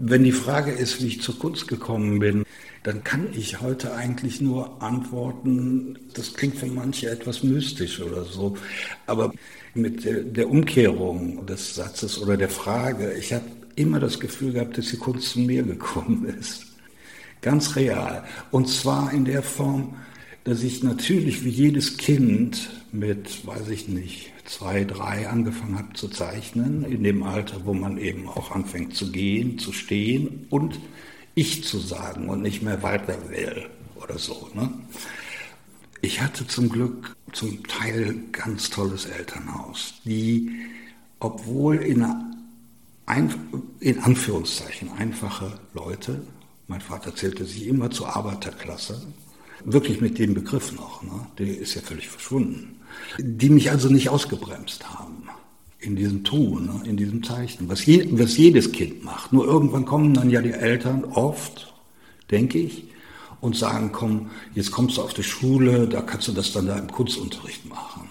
Wenn die Frage ist, wie ich zur Kunst gekommen bin, dann kann ich heute eigentlich nur antworten, das klingt für manche etwas mystisch oder so, aber mit der Umkehrung des Satzes oder der Frage, ich habe immer das Gefühl gehabt, dass die Kunst zu mir gekommen ist. Ganz real. Und zwar in der Form, dass ich natürlich wie jedes Kind mit, weiß ich nicht, zwei, drei angefangen habe zu zeichnen, in dem Alter, wo man eben auch anfängt zu gehen, zu stehen und ich zu sagen und nicht mehr weiter will oder so. Ne? Ich hatte zum Glück zum Teil ganz tolles Elternhaus, die, obwohl in, ein, in Anführungszeichen einfache Leute, mein Vater zählte sich immer zur Arbeiterklasse, wirklich mit dem Begriff noch, ne? der ist ja völlig verschwunden die mich also nicht ausgebremst haben in diesem Tun, ne, in diesem Zeichnen, was, je, was jedes Kind macht. Nur irgendwann kommen dann ja die Eltern oft, denke ich, und sagen, komm, jetzt kommst du auf die Schule, da kannst du das dann da im Kunstunterricht machen.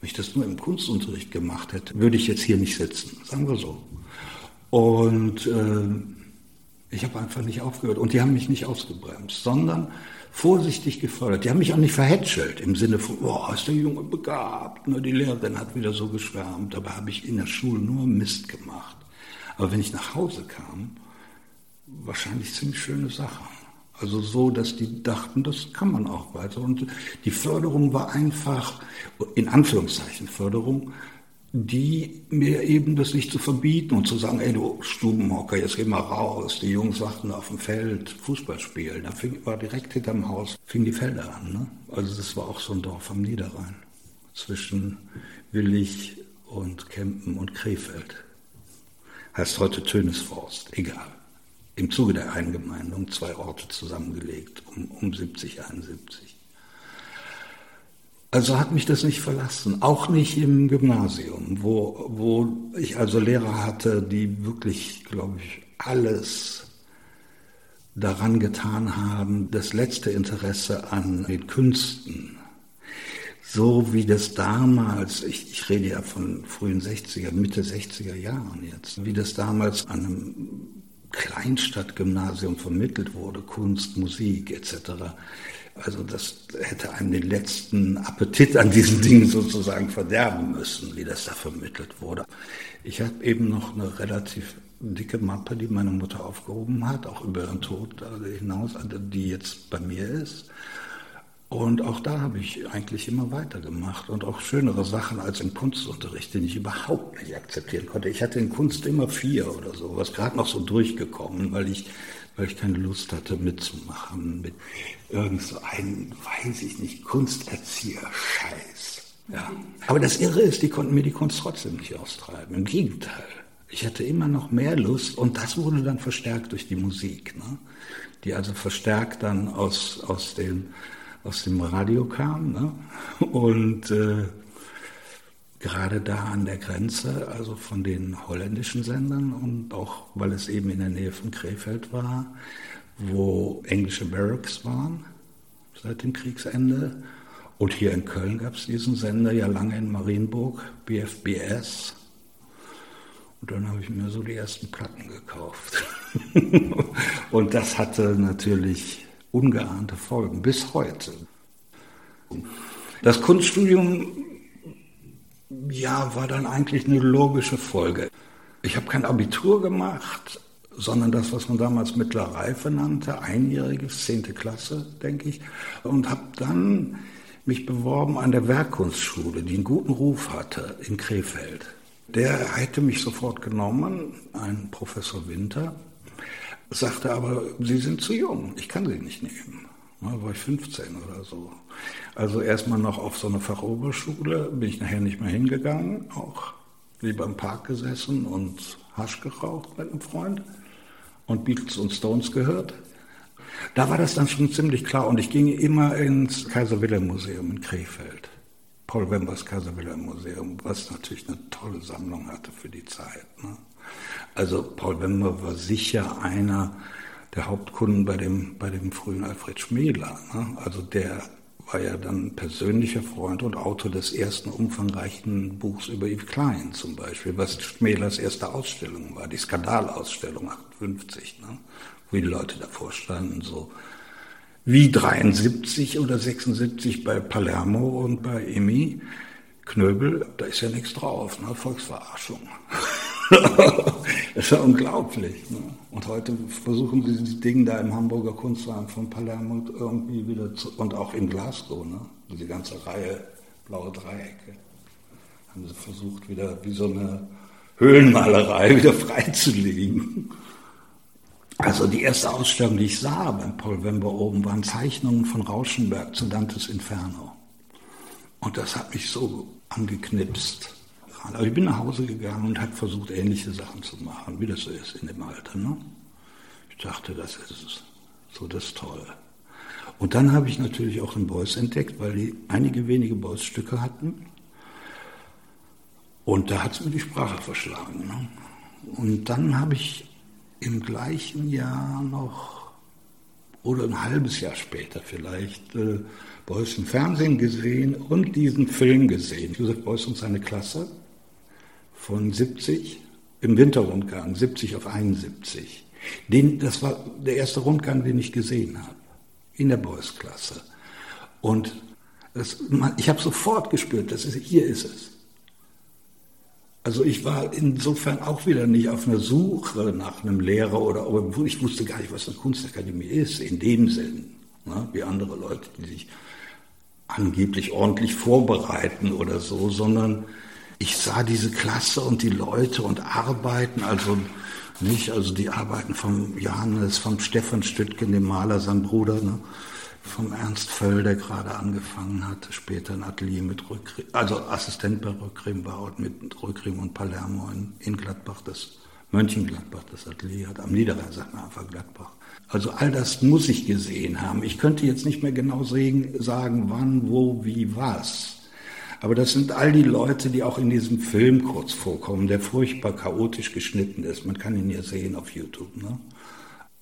Wenn ich das nur im Kunstunterricht gemacht hätte, würde ich jetzt hier nicht sitzen, sagen wir so. Und äh, ich habe einfach nicht aufgehört. Und die haben mich nicht ausgebremst, sondern vorsichtig gefördert. Die haben mich auch nicht verhätschelt im Sinne von, oh, ist der Junge begabt. Nur die Lehrerin hat wieder so geschwärmt. Dabei habe ich in der Schule nur Mist gemacht. Aber wenn ich nach Hause kam, wahrscheinlich ziemlich schöne Sachen. Also so, dass die dachten, das kann man auch weiter. Und die Förderung war einfach, in Anführungszeichen Förderung, die mir eben das nicht zu verbieten und zu sagen, ey du Stubenhocker, jetzt geh mal raus. Die Jungs warten auf dem Feld Fußball spielen. Da fing, war direkt hinterm Haus, fing die Felder an. Ne? Also das war auch so ein Dorf am Niederrhein zwischen Willig und Kempen und Krefeld. Heißt heute Tönesforst, egal. Im Zuge der Eingemeindung zwei Orte zusammengelegt, um, um 70, 71. Also hat mich das nicht verlassen, auch nicht im Gymnasium, wo, wo ich also Lehrer hatte, die wirklich, glaube ich, alles daran getan haben, das letzte Interesse an den Künsten, so wie das damals, ich, ich rede ja von frühen 60er, Mitte 60er Jahren jetzt, wie das damals an einem Kleinstadtgymnasium vermittelt wurde, Kunst, Musik etc. Also das hätte einem den letzten Appetit an diesen Dingen sozusagen verderben müssen, wie das da vermittelt wurde. Ich habe eben noch eine relativ dicke Mappe, die meine Mutter aufgehoben hat, auch über ihren Tod hinaus, also die jetzt bei mir ist. Und auch da habe ich eigentlich immer weitergemacht und auch schönere Sachen als im Kunstunterricht, den ich überhaupt nicht akzeptieren konnte. Ich hatte in Kunst immer vier oder so, was gerade noch so durchgekommen, weil ich weil ich keine Lust hatte mitzumachen mit irgend so einem, weiß ich nicht, Kunsterzieher-Scheiß. Ja. Aber das Irre ist, die konnten mir die Kunst trotzdem nicht austreiben. Im Gegenteil. Ich hatte immer noch mehr Lust und das wurde dann verstärkt durch die Musik, ne? die also verstärkt dann aus, aus, den, aus dem Radio kam. Ne? Und äh, gerade da an der Grenze, also von den holländischen Sendern und auch weil es eben in der Nähe von Krefeld war, wo englische Barracks waren seit dem Kriegsende. Und hier in Köln gab es diesen Sender ja lange in Marienburg, BFBS. Und dann habe ich mir so die ersten Platten gekauft. und das hatte natürlich ungeahnte Folgen bis heute. Das Kunststudium ja, war dann eigentlich eine logische Folge. Ich habe kein Abitur gemacht, sondern das, was man damals mittlere Reife nannte, einjähriges, zehnte Klasse, denke ich, und habe dann mich beworben an der Werkkunstschule, die einen guten Ruf hatte in Krefeld. Der hätte mich sofort genommen, ein Professor Winter, sagte aber, Sie sind zu jung, ich kann Sie nicht nehmen. Da war ich 15 oder so. Also erstmal noch auf so eine Fachoberschule, bin ich nachher nicht mehr hingegangen, auch lieber im Park gesessen und Hasch geraucht mit einem Freund und Beatles und Stones gehört. Da war das dann schon ziemlich klar und ich ging immer ins Kaiser Wilhelm Museum in Krefeld. Paul Wembers Kaiser Wilhelm Museum, was natürlich eine tolle Sammlung hatte für die Zeit. Ne? Also Paul Wember war sicher einer der Hauptkunden bei dem, bei dem frühen Alfred Schmäler. Ne? Also der war ja dann persönlicher Freund und Autor des ersten umfangreichen Buchs über Yves Klein zum Beispiel, was Schmälers erste Ausstellung war, die Skandalausstellung 58, ne? wo die Leute davor standen, so wie 73 oder 76 bei Palermo und bei Emi Knöbel, da ist ja nichts drauf, ne? Volksverarschung. Das ist ja unglaublich. Ne? Und heute versuchen sie die Dinge da im Hamburger Kunstverein von Palermo irgendwie wieder zu, und auch in Glasgow, ne? diese ganze Reihe blaue Dreiecke, haben sie versucht wieder wie so eine Höhlenmalerei wieder freizulegen. Also die erste Ausstellung, die ich sah beim Paul Wember oben, waren Zeichnungen von Rauschenberg zu Dantes Inferno. Und das hat mich so angeknipst. Aber ich bin nach Hause gegangen und habe versucht, ähnliche Sachen zu machen, wie das so ist in dem Alter. Ne? Ich dachte, das ist so das Tolle. Und dann habe ich natürlich auch den Beuys entdeckt, weil die einige wenige Beuys-Stücke hatten. Und da hat es mir die Sprache verschlagen. Ne? Und dann habe ich im gleichen Jahr noch, oder ein halbes Jahr später vielleicht, äh, Beuys im Fernsehen gesehen und diesen Film gesehen. Josef Beuys und seine Klasse von 70 im Winterrundgang, 70 auf 71. Den, das war der erste Rundgang, den ich gesehen habe, in der Beuys-Klasse. Und das, ich habe sofort gespürt, das ist, hier ist es. Also ich war insofern auch wieder nicht auf einer Suche nach einem Lehrer oder ich wusste gar nicht, was eine Kunstakademie ist, in dem Sinn, ne, wie andere Leute, die sich angeblich ordentlich vorbereiten oder so, sondern ich sah diese Klasse und die Leute und Arbeiten, also nicht, also die Arbeiten vom Johannes, vom Stefan Stüttgen, dem Maler, sein Bruder, ne, vom Ernst Völl, der gerade angefangen hatte, später ein Atelier mit Rückgrim, also Assistent bei Rückgrim war und mit Rückgrim und Palermo in, in Gladbach, das Mönchengladbach, das Atelier hat, am Niederrhein sagt man einfach Gladbach. Also all das muss ich gesehen haben. Ich könnte jetzt nicht mehr genau sagen, wann, wo, wie, was. Aber das sind all die Leute, die auch in diesem Film kurz vorkommen, der furchtbar chaotisch geschnitten ist. Man kann ihn ja sehen auf YouTube. Ne?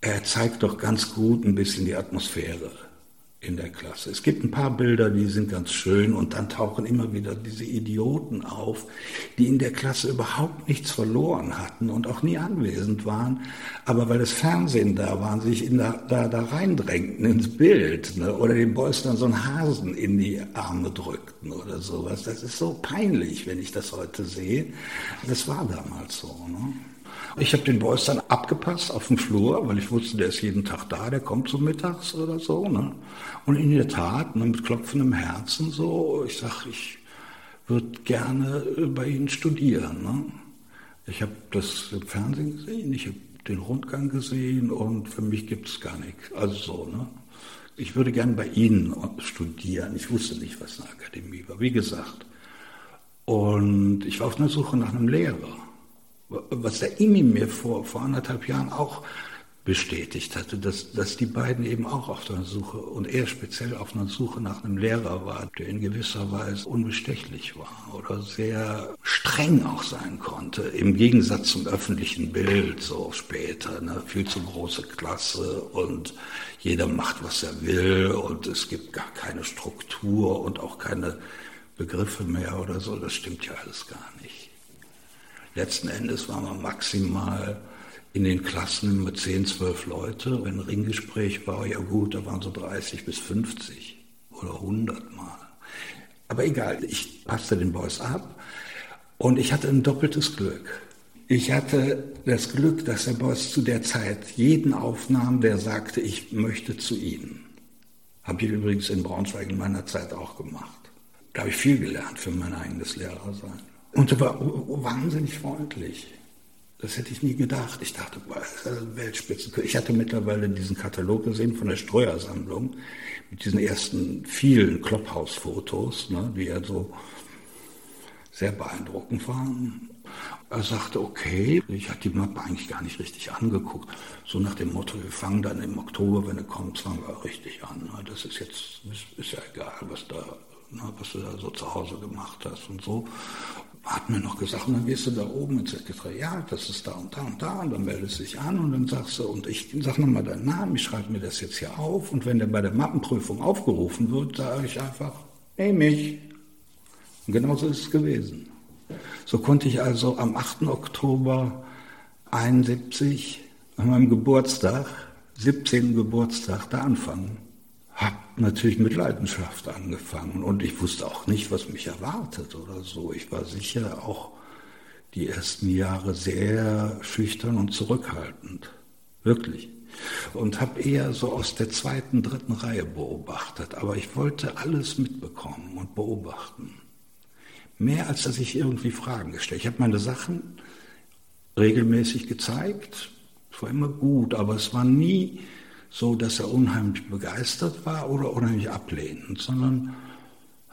Er zeigt doch ganz gut ein bisschen die Atmosphäre in der Klasse. Es gibt ein paar Bilder, die sind ganz schön und dann tauchen immer wieder diese Idioten auf, die in der Klasse überhaupt nichts verloren hatten und auch nie anwesend waren, aber weil das Fernsehen da war, sich in da, da, da reindrängten ins Bild ne? oder den Boys dann so einen Hasen in die Arme drückten oder sowas. Das ist so peinlich, wenn ich das heute sehe. Das war damals so. Ne? Ich habe den Boys dann abgepasst auf dem Flur, weil ich wusste, der ist jeden Tag da, der kommt so mittags oder so. Ne? Und in der Tat, ne, mit klopfendem Herzen so, ich sag, ich würde gerne bei Ihnen studieren. Ne? Ich habe das im Fernsehen gesehen, ich habe den Rundgang gesehen und für mich gibt es gar nichts. Also so, ne? Ich würde gerne bei Ihnen studieren. Ich wusste nicht, was eine Akademie war, wie gesagt. Und ich war auf einer Suche nach einem Lehrer was der Imi mir vor, vor anderthalb Jahren auch bestätigt hatte, dass, dass die beiden eben auch auf der Suche und er speziell auf einer Suche nach einem Lehrer war, der in gewisser Weise unbestechlich war oder sehr streng auch sein konnte, im Gegensatz zum öffentlichen Bild so später, ne, viel zu große Klasse und jeder macht, was er will und es gibt gar keine Struktur und auch keine Begriffe mehr oder so, das stimmt ja alles gar nicht. Letzten Endes waren wir maximal in den Klassen mit 10, 12 Leute. Wenn ein Ringgespräch war, ja gut, da waren so 30 bis 50 oder 100 Mal. Aber egal, ich passte den Boys ab und ich hatte ein doppeltes Glück. Ich hatte das Glück, dass der Boss zu der Zeit jeden aufnahm, der sagte, ich möchte zu Ihnen. Habe ich übrigens in Braunschweig in meiner Zeit auch gemacht. Da habe ich viel gelernt für mein eigenes Lehrersein. Und er war wahnsinnig freundlich. Das hätte ich nie gedacht. Ich dachte, boah, Weltspitze. Ich hatte mittlerweile diesen Katalog gesehen von der Streuersammlung mit diesen ersten vielen Klopphausfotos, ne, die ja so sehr beeindruckend waren. Er sagte, okay, ich hatte die Mappe eigentlich gar nicht richtig angeguckt. So nach dem Motto, wir fangen dann im Oktober, wenn er kommt, fangen wir richtig an. Ne. Das ist jetzt, ist ja egal, was da, ne, was du da so zu Hause gemacht hast und so hat mir noch gesagt, und dann gehst du da oben ins Sekretariat, das ist da und da und da, und dann meldest du dich an und dann sagst du, und ich sag nochmal deinen Namen, ich schreibe mir das jetzt hier auf, und wenn der bei der Mappenprüfung aufgerufen wird, sage ich einfach, nehme ich. Und genauso ist es gewesen. So konnte ich also am 8. Oktober 71 an meinem Geburtstag, 17. Geburtstag, da anfangen. Natürlich mit Leidenschaft angefangen und ich wusste auch nicht, was mich erwartet oder so. Ich war sicher auch die ersten Jahre sehr schüchtern und zurückhaltend. Wirklich. Und habe eher so aus der zweiten, dritten Reihe beobachtet. Aber ich wollte alles mitbekommen und beobachten. Mehr als dass ich irgendwie Fragen gestellt. Ich habe meine Sachen regelmäßig gezeigt. Es war immer gut, aber es war nie so, dass er unheimlich begeistert war oder unheimlich ablehnend, sondern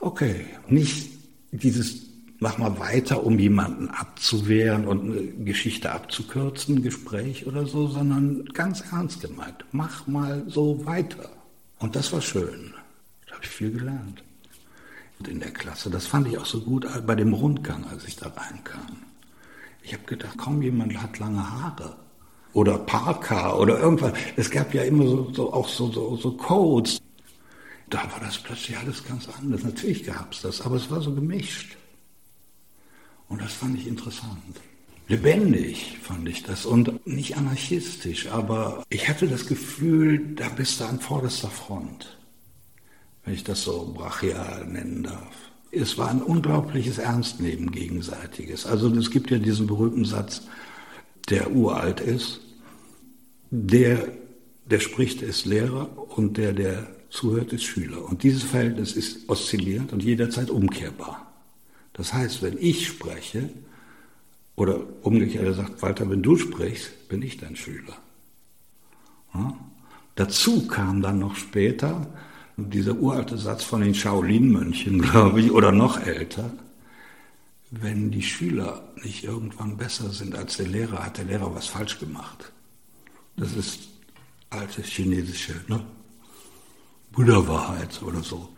okay, nicht dieses mach mal weiter, um jemanden abzuwehren und eine Geschichte abzukürzen, ein Gespräch oder so, sondern ganz ernst gemeint, mach mal so weiter. Und das war schön. Da habe ich viel gelernt in der Klasse. Das fand ich auch so gut bei dem Rundgang, als ich da reinkam. Ich habe gedacht, kaum jemand hat lange Haare oder Parker oder irgendwas. Es gab ja immer so, so auch so, so, so Codes. Da war das plötzlich alles ganz anders. Natürlich gab es das, aber es war so gemischt. Und das fand ich interessant. Lebendig fand ich das und nicht anarchistisch, aber ich hatte das Gefühl, da bist du an vorderster Front wenn ich das so brachial nennen darf. Es war ein unglaubliches Ernstnehmen gegenseitiges. Also es gibt ja diesen berühmten Satz, der uralt ist. Der, der spricht, ist Lehrer und der, der zuhört, ist Schüler. Und dieses Verhältnis ist oszillierend und jederzeit umkehrbar. Das heißt, wenn ich spreche, oder umgekehrt, er sagt, Walter, wenn du sprichst, bin ich dein Schüler. Ja? Dazu kam dann noch später, dieser uralte Satz von den Shaolin-Mönchen, glaube ich, oder noch älter, wenn die Schüler nicht irgendwann besser sind als der Lehrer, hat der Lehrer was falsch gemacht. Das ist alte chinesische ne? Buddha-Wahrheit oder so.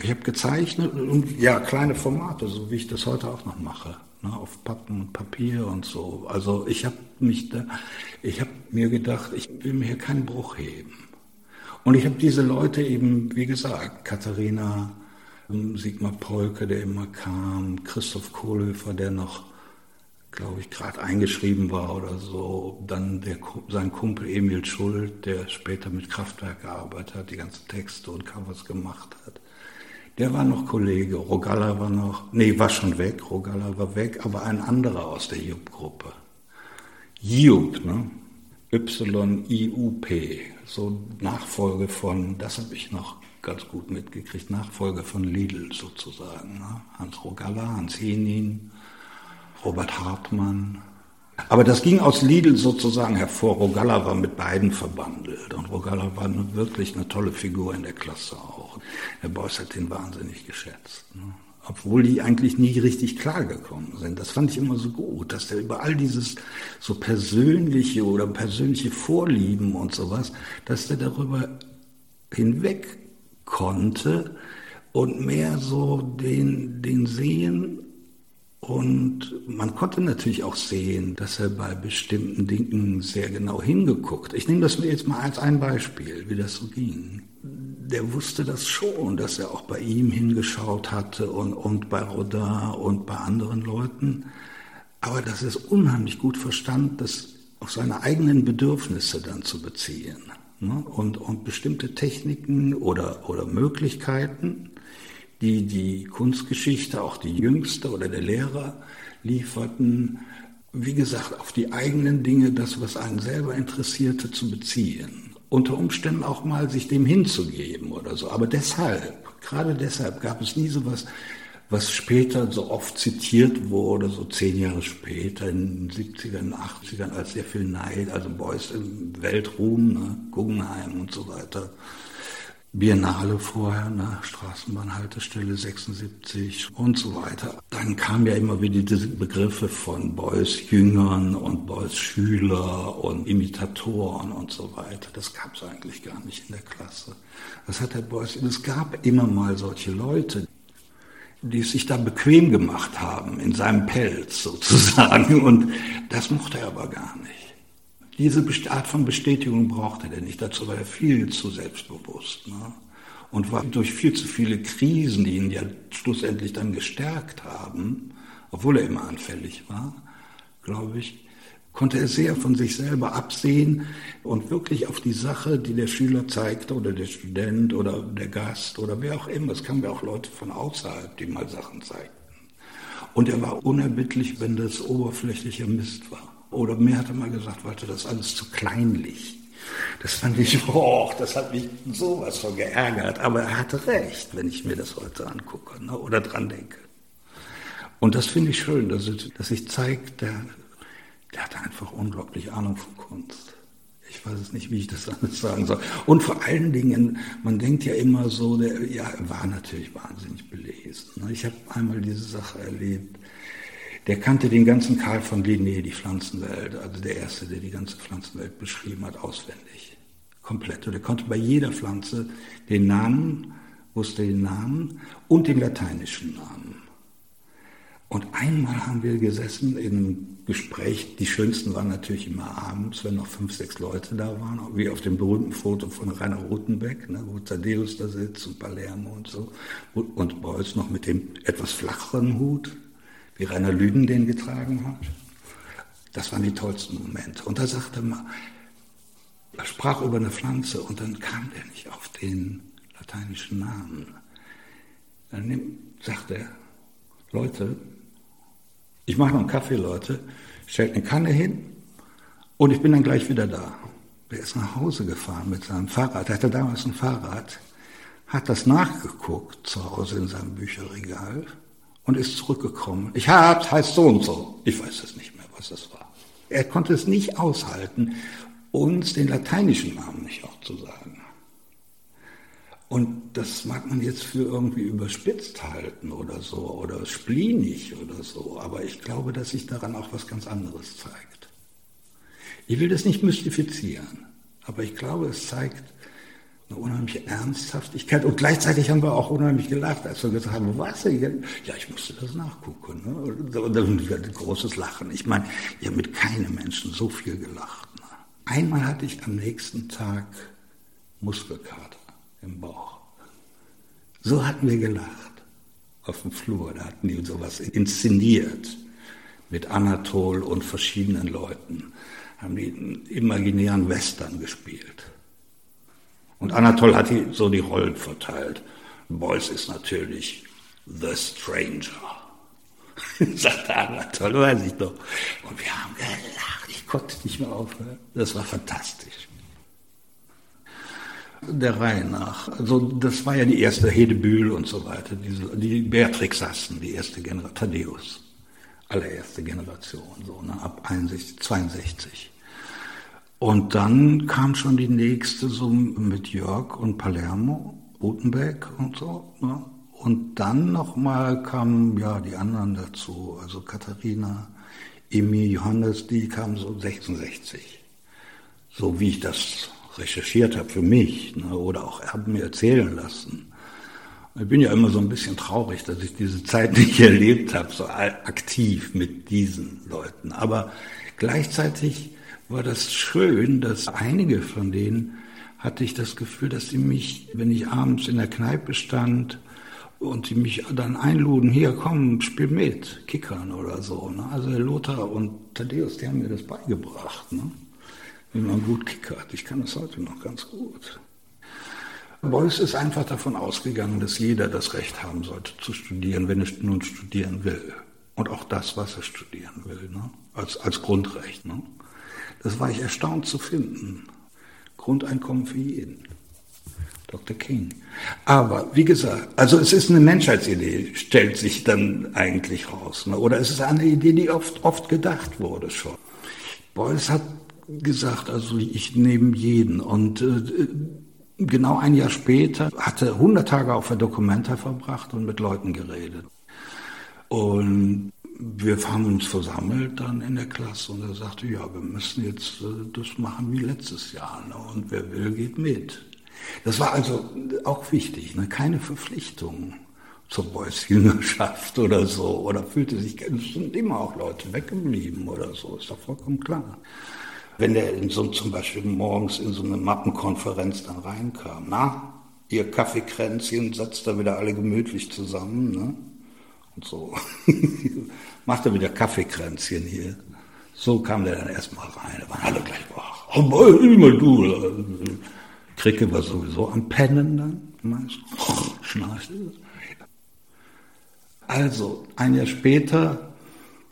Ich habe gezeichnet und ja, kleine Formate, so wie ich das heute auch noch mache, ne, auf Pappen und Papier und so. Also ich habe mich da, ich habe mir gedacht, ich will mir hier keinen Bruch heben. Und ich habe diese Leute eben, wie gesagt, Katharina, Sigmar Polke, der immer kam, Christoph Kohlhöfer, der noch, glaube ich, gerade eingeschrieben war oder so, dann der, sein Kumpel Emil Schuld, der später mit Kraftwerk gearbeitet hat, die ganzen Texte und Covers gemacht hat. Der war noch Kollege, Rogalla war noch, nee, war schon weg, Rogalla war weg, aber ein anderer aus der Jupp-Gruppe. Jupp, ne? Y-I-U-P, so Nachfolge von, das habe ich noch ganz gut mitgekriegt, Nachfolge von Lidl sozusagen. Ne? Hans Rogalla, Hans Henin, Robert Hartmann. Aber das ging aus Lidl sozusagen hervor. Rogalla war mit beiden verbandelt und Rogalla war wirklich eine tolle Figur in der Klasse auch. Der Beuys hat ihn wahnsinnig geschätzt. Ne? obwohl die eigentlich nie richtig klargekommen sind. Das fand ich immer so gut, dass der über all dieses so persönliche oder persönliche Vorlieben und sowas, dass der darüber hinweg konnte und mehr so den, den Sehen und man konnte natürlich auch sehen, dass er bei bestimmten Dingen sehr genau hingeguckt. Ich nehme das jetzt mal als ein Beispiel, wie das so ging der wusste das schon, dass er auch bei ihm hingeschaut hatte und, und bei Rodin und bei anderen Leuten. Aber dass er es unheimlich gut verstand, das auf seine eigenen Bedürfnisse dann zu beziehen. Ne? Und, und bestimmte Techniken oder, oder Möglichkeiten, die die Kunstgeschichte, auch die jüngste oder der Lehrer lieferten, wie gesagt, auf die eigenen Dinge, das, was einen selber interessierte, zu beziehen unter Umständen auch mal sich dem hinzugeben oder so. Aber deshalb, gerade deshalb gab es nie so was, was später so oft zitiert wurde, so zehn Jahre später, in den 70ern, 80ern, als sehr viel Neid, also Beuys im Weltruhm, ne, Guggenheim und so weiter. Biennale vorher, ne, Straßenbahnhaltestelle 76 und so weiter. Dann kamen ja immer wieder diese Begriffe von Beuys Jüngern und Beuys Schüler und Imitatoren und so weiter. Das gab es eigentlich gar nicht in der Klasse. Das hat der Beuys, es gab immer mal solche Leute. Die es sich da bequem gemacht haben, in seinem Pelz sozusagen. Und das mochte er aber gar nicht. Diese Art von Bestätigung brauchte er nicht. Dazu war er viel zu selbstbewusst. Ne? Und war durch viel zu viele Krisen, die ihn ja schlussendlich dann gestärkt haben, obwohl er immer anfällig war, glaube ich, konnte er sehr von sich selber absehen und wirklich auf die Sache, die der Schüler zeigte oder der Student oder der Gast oder wer auch immer, es kamen ja auch Leute von außerhalb, die mal Sachen zeigten. Und er war unerbittlich, wenn das oberflächlicher Mist war. Oder mir hat er mal gesagt, Walter, das ist alles zu kleinlich. Das fand ich, oh, das hat mich sowas von geärgert. Aber er hatte recht, wenn ich mir das heute angucke ne, oder dran denke. Und das finde ich schön, dass, es, dass sich zeigt, der hatte einfach unglaublich Ahnung von Kunst. Ich weiß es nicht, wie ich das alles sagen soll. Und vor allen Dingen, man denkt ja immer so, der, ja, war natürlich wahnsinnig belesen. Ne? Ich habe einmal diese Sache erlebt. Der kannte den ganzen Karl von Linné, die Pflanzenwelt, also der Erste, der die ganze Pflanzenwelt beschrieben hat, auswendig. Komplett. Und er konnte bei jeder Pflanze den Namen, wusste den Namen und den lateinischen Namen. Und einmal haben wir gesessen in einem Gespräch, die schönsten waren natürlich immer abends, wenn noch fünf, sechs Leute da waren, wie auf dem berühmten Foto von Rainer Rotenbeck, ne, wo Thaddeus da sitzt und Palermo und so, und Beuys noch mit dem etwas flacheren Hut, wie Rainer Lüden den getragen hat. Das waren die tollsten Momente. Und da sagte man, er sprach über eine Pflanze und dann kam der nicht auf den lateinischen Namen. Dann sagte er, Leute, ich mache noch einen Kaffee, Leute, stellt eine Kanne hin und ich bin dann gleich wieder da. Der ist nach Hause gefahren mit seinem Fahrrad. Er hatte damals ein Fahrrad, hat das nachgeguckt zu Hause in seinem Bücherregal und ist zurückgekommen. Ich hab's, heißt so und so. Ich weiß es nicht mehr, was das war. Er konnte es nicht aushalten, uns den lateinischen Namen nicht auch zu sagen. Und das mag man jetzt für irgendwie überspitzt halten oder so oder spleenig oder so, aber ich glaube, dass sich daran auch was ganz anderes zeigt. Ich will das nicht mystifizieren, aber ich glaube, es zeigt eine unheimliche Ernsthaftigkeit und gleichzeitig haben wir auch unheimlich gelacht, als wir gesagt haben, was? denn? Ja, ich musste das nachgucken. Ne? Und dann ein großes Lachen. Ich meine, ich habe mit keinem Menschen so viel gelacht. Ne? Einmal hatte ich am nächsten Tag Muskelkater im Bauch. So hatten wir gelacht auf dem Flur. Da hatten die sowas inszeniert mit Anatol und verschiedenen Leuten. Haben die einen imaginären Western gespielt. Und Anatol hat die, so die Rollen verteilt. Beuys ist natürlich The Stranger. sagte Anatol, weiß ich doch. Und wir haben gelacht. Ich konnte nicht mehr aufhören. Das war fantastisch der Reihe nach. Also das war ja die erste Hedebühl und so weiter, diese, die Beatrix Sassen, die erste Generation, Thaddeus, allererste Generation, so ne, ab 61, 62. Und dann kam schon die nächste so mit Jörg und Palermo, Rutenbeck und so. Ne? Und dann nochmal kamen ja die anderen dazu, also Katharina, Emil, Johannes, die kamen so 66. So wie ich das recherchiert habe für mich ne, oder auch habe mir erzählen lassen. Ich bin ja immer so ein bisschen traurig, dass ich diese Zeit nicht erlebt habe, so aktiv mit diesen Leuten. Aber gleichzeitig war das schön, dass einige von denen hatte ich das Gefühl, dass sie mich, wenn ich abends in der Kneipe stand und sie mich dann einluden, hier komm, spiel mit, kickern oder so. Ne? Also Lothar und Thaddeus, die haben mir das beigebracht. Ne? Wie man gut kickert. Ich kann das heute noch ganz gut. Beuys ist einfach davon ausgegangen, dass jeder das Recht haben sollte zu studieren, wenn er nun studieren will. Und auch das, was er studieren will, ne? als, als Grundrecht. Ne? Das war ich erstaunt zu finden. Grundeinkommen für jeden. Dr. King. Aber wie gesagt, also es ist eine Menschheitsidee, stellt sich dann eigentlich raus. Ne? Oder es ist eine Idee, die oft, oft gedacht wurde schon. Beuys hat gesagt, also ich nehme jeden. Und äh, genau ein Jahr später hatte 100 Tage auf der Documenta verbracht und mit Leuten geredet. Und wir haben uns versammelt dann in der Klasse und er sagte, ja, wir müssen jetzt äh, das machen wie letztes Jahr. Ne? Und wer will, geht mit. Das war also auch wichtig, ne? keine Verpflichtungen, zur Boys-Jüngerschaft oder so. Oder fühlte sich, es sind immer auch Leute weggeblieben oder so, ist doch vollkommen klar. Wenn der in so, zum Beispiel morgens in so eine Mappenkonferenz dann reinkam, na, ihr Kaffeekränzchen, setzt da wieder alle gemütlich zusammen, ne? Und so. Macht er wieder Kaffeekränzchen hier. So kam der dann erstmal rein. Da waren alle gleich wach. Oh, immer du. Kricke war sowieso am Pennen dann. Meist. Schnarchte. Also, ein Jahr später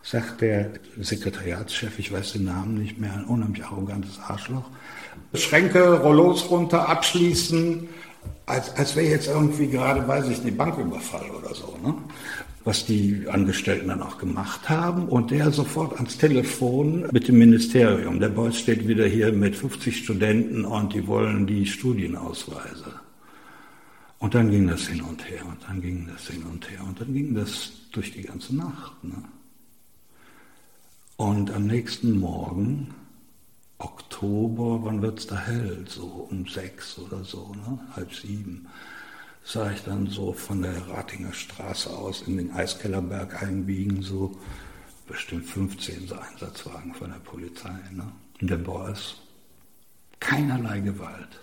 sagt der Sekretariatschef, ich weiß den Namen nicht mehr, ein unheimlich arrogantes Arschloch, Schränke, Rollos runter, abschließen, als, als wäre jetzt irgendwie gerade, weiß ich nicht, Banküberfall oder so. Ne? was die Angestellten dann auch gemacht haben und der sofort ans Telefon mit dem Ministerium. Der Beuys steht wieder hier mit 50 Studenten und die wollen die Studienausweise. Und dann ging das hin und her und dann ging das hin und her und dann ging das durch die ganze Nacht. Ne? Und am nächsten Morgen, Oktober, wann wird's da hell? So um sechs oder so, ne? halb sieben sah ich dann so von der Ratinger Straße aus in den Eiskellerberg einbiegen, so bestimmt 15 so Einsatzwagen von der Polizei. Ne? Und der Boss, keinerlei Gewalt.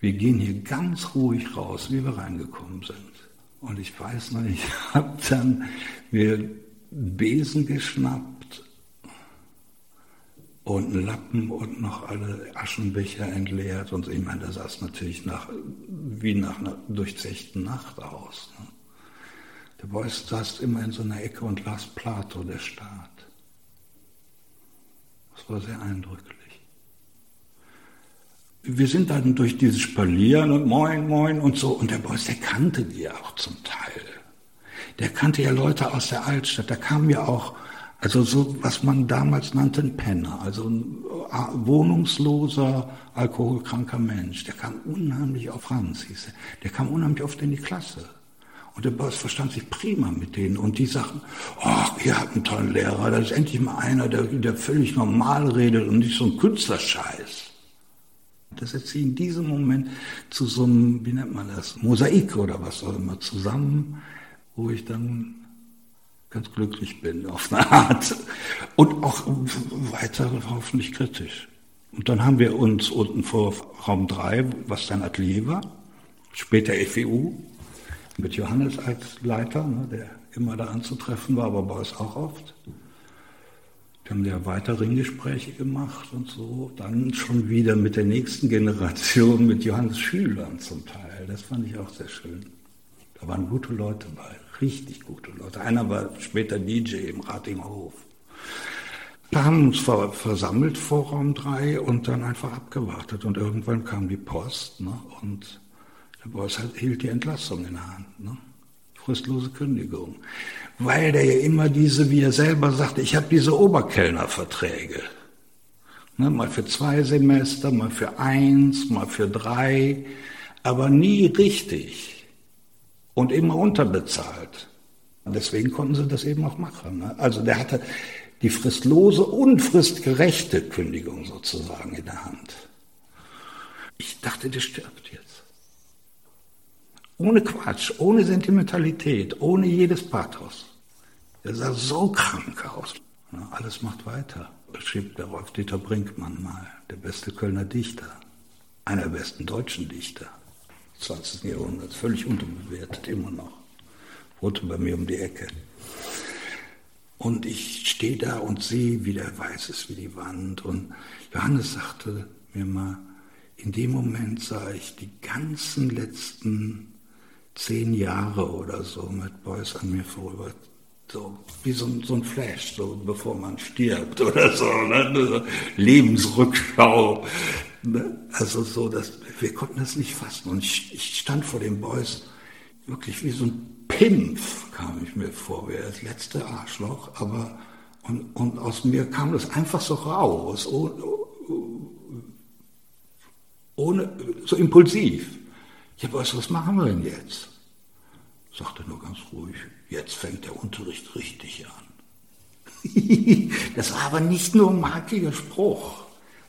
Wir gehen hier ganz ruhig raus, wie wir reingekommen sind. Und ich weiß noch, ich habe dann mir Besen geschnappt und einen Lappen und noch alle Aschenbecher entleert. Und ich meine, da sah es natürlich nach, wie nach einer durchzechten Nacht aus. Ne? Der Beuys saß immer in so einer Ecke und las Plato, der Staat. Das war sehr eindrücklich. Wir sind dann durch dieses Spalieren und Moin, Moin und so. Und der Beuys, der kannte die auch zum Teil. Der kannte ja Leute aus der Altstadt. Da kamen ja auch also so, was man damals nannte ein Penner, also ein äh, wohnungsloser, alkoholkranker Mensch. Der kam unheimlich auf Ranz, hieß er. Der kam unheimlich oft in die Klasse. Und der Boss verstand sich prima mit denen. Und die sagten, ach, ihr habt einen tollen Lehrer, da ist endlich mal einer, der, der völlig normal redet und nicht so ein Künstlerscheiß. Das setzt sie in diesem Moment zu so einem, wie nennt man das, Mosaik oder was auch immer zusammen, wo ich dann ganz glücklich bin auf eine Art. Und auch weiter hoffentlich kritisch. Und dann haben wir uns unten vor Raum 3, was sein Atelier war, später FEU, mit Johannes als Leiter, ne, der immer da anzutreffen war, aber bei uns auch oft. Wir haben ja weiter Ringgespräche gemacht und so. Dann schon wieder mit der nächsten Generation, mit Johannes Schülern zum Teil. Das fand ich auch sehr schön. Da waren gute Leute bei richtig gute Leute. Einer war später DJ im Ratinghof. Wir haben uns ver versammelt vor Raum 3 und dann einfach abgewartet. Und irgendwann kam die Post ne, und der Boss halt, hielt die Entlassung in der Hand. Ne? Fristlose Kündigung. Weil der ja immer diese, wie er selber sagte, ich habe diese Oberkellnerverträge. Ne, mal für zwei Semester, mal für eins, mal für drei, aber nie richtig und immer unterbezahlt. Deswegen konnten sie das eben auch machen. Ne? Also der hatte die fristlose und fristgerechte Kündigung sozusagen in der Hand. Ich dachte, der stirbt jetzt. Ohne Quatsch, ohne Sentimentalität, ohne jedes Pathos. Er sah so krank aus. alles macht weiter, schrieb der Rolf-Dieter Brinkmann mal, der beste Kölner Dichter, einer der besten deutschen Dichter. 20. Jahrhunderts, völlig unterbewertet, immer noch. Wohnte bei mir um die Ecke. Und ich stehe da und sehe, wie der weiß ist wie die Wand. Und Johannes sagte mir mal, in dem Moment sah ich die ganzen letzten zehn Jahre oder so mit Beuys an mir vorüber. So wie so, so ein Flash, so bevor man stirbt oder so. Ne? Lebensrückschau. Ne? Also so, dass wir konnten das nicht fassen. Und ich, ich stand vor den Boys wirklich wie so ein Pimpf, kam ich mir vor, wie das letzte Arschloch. Aber und, und aus mir kam das einfach so raus, ohne, ohne so impulsiv. Ja, was, was machen wir denn jetzt? Sagte nur ganz ruhig, jetzt fängt der Unterricht richtig an. das war aber nicht nur ein markiger Spruch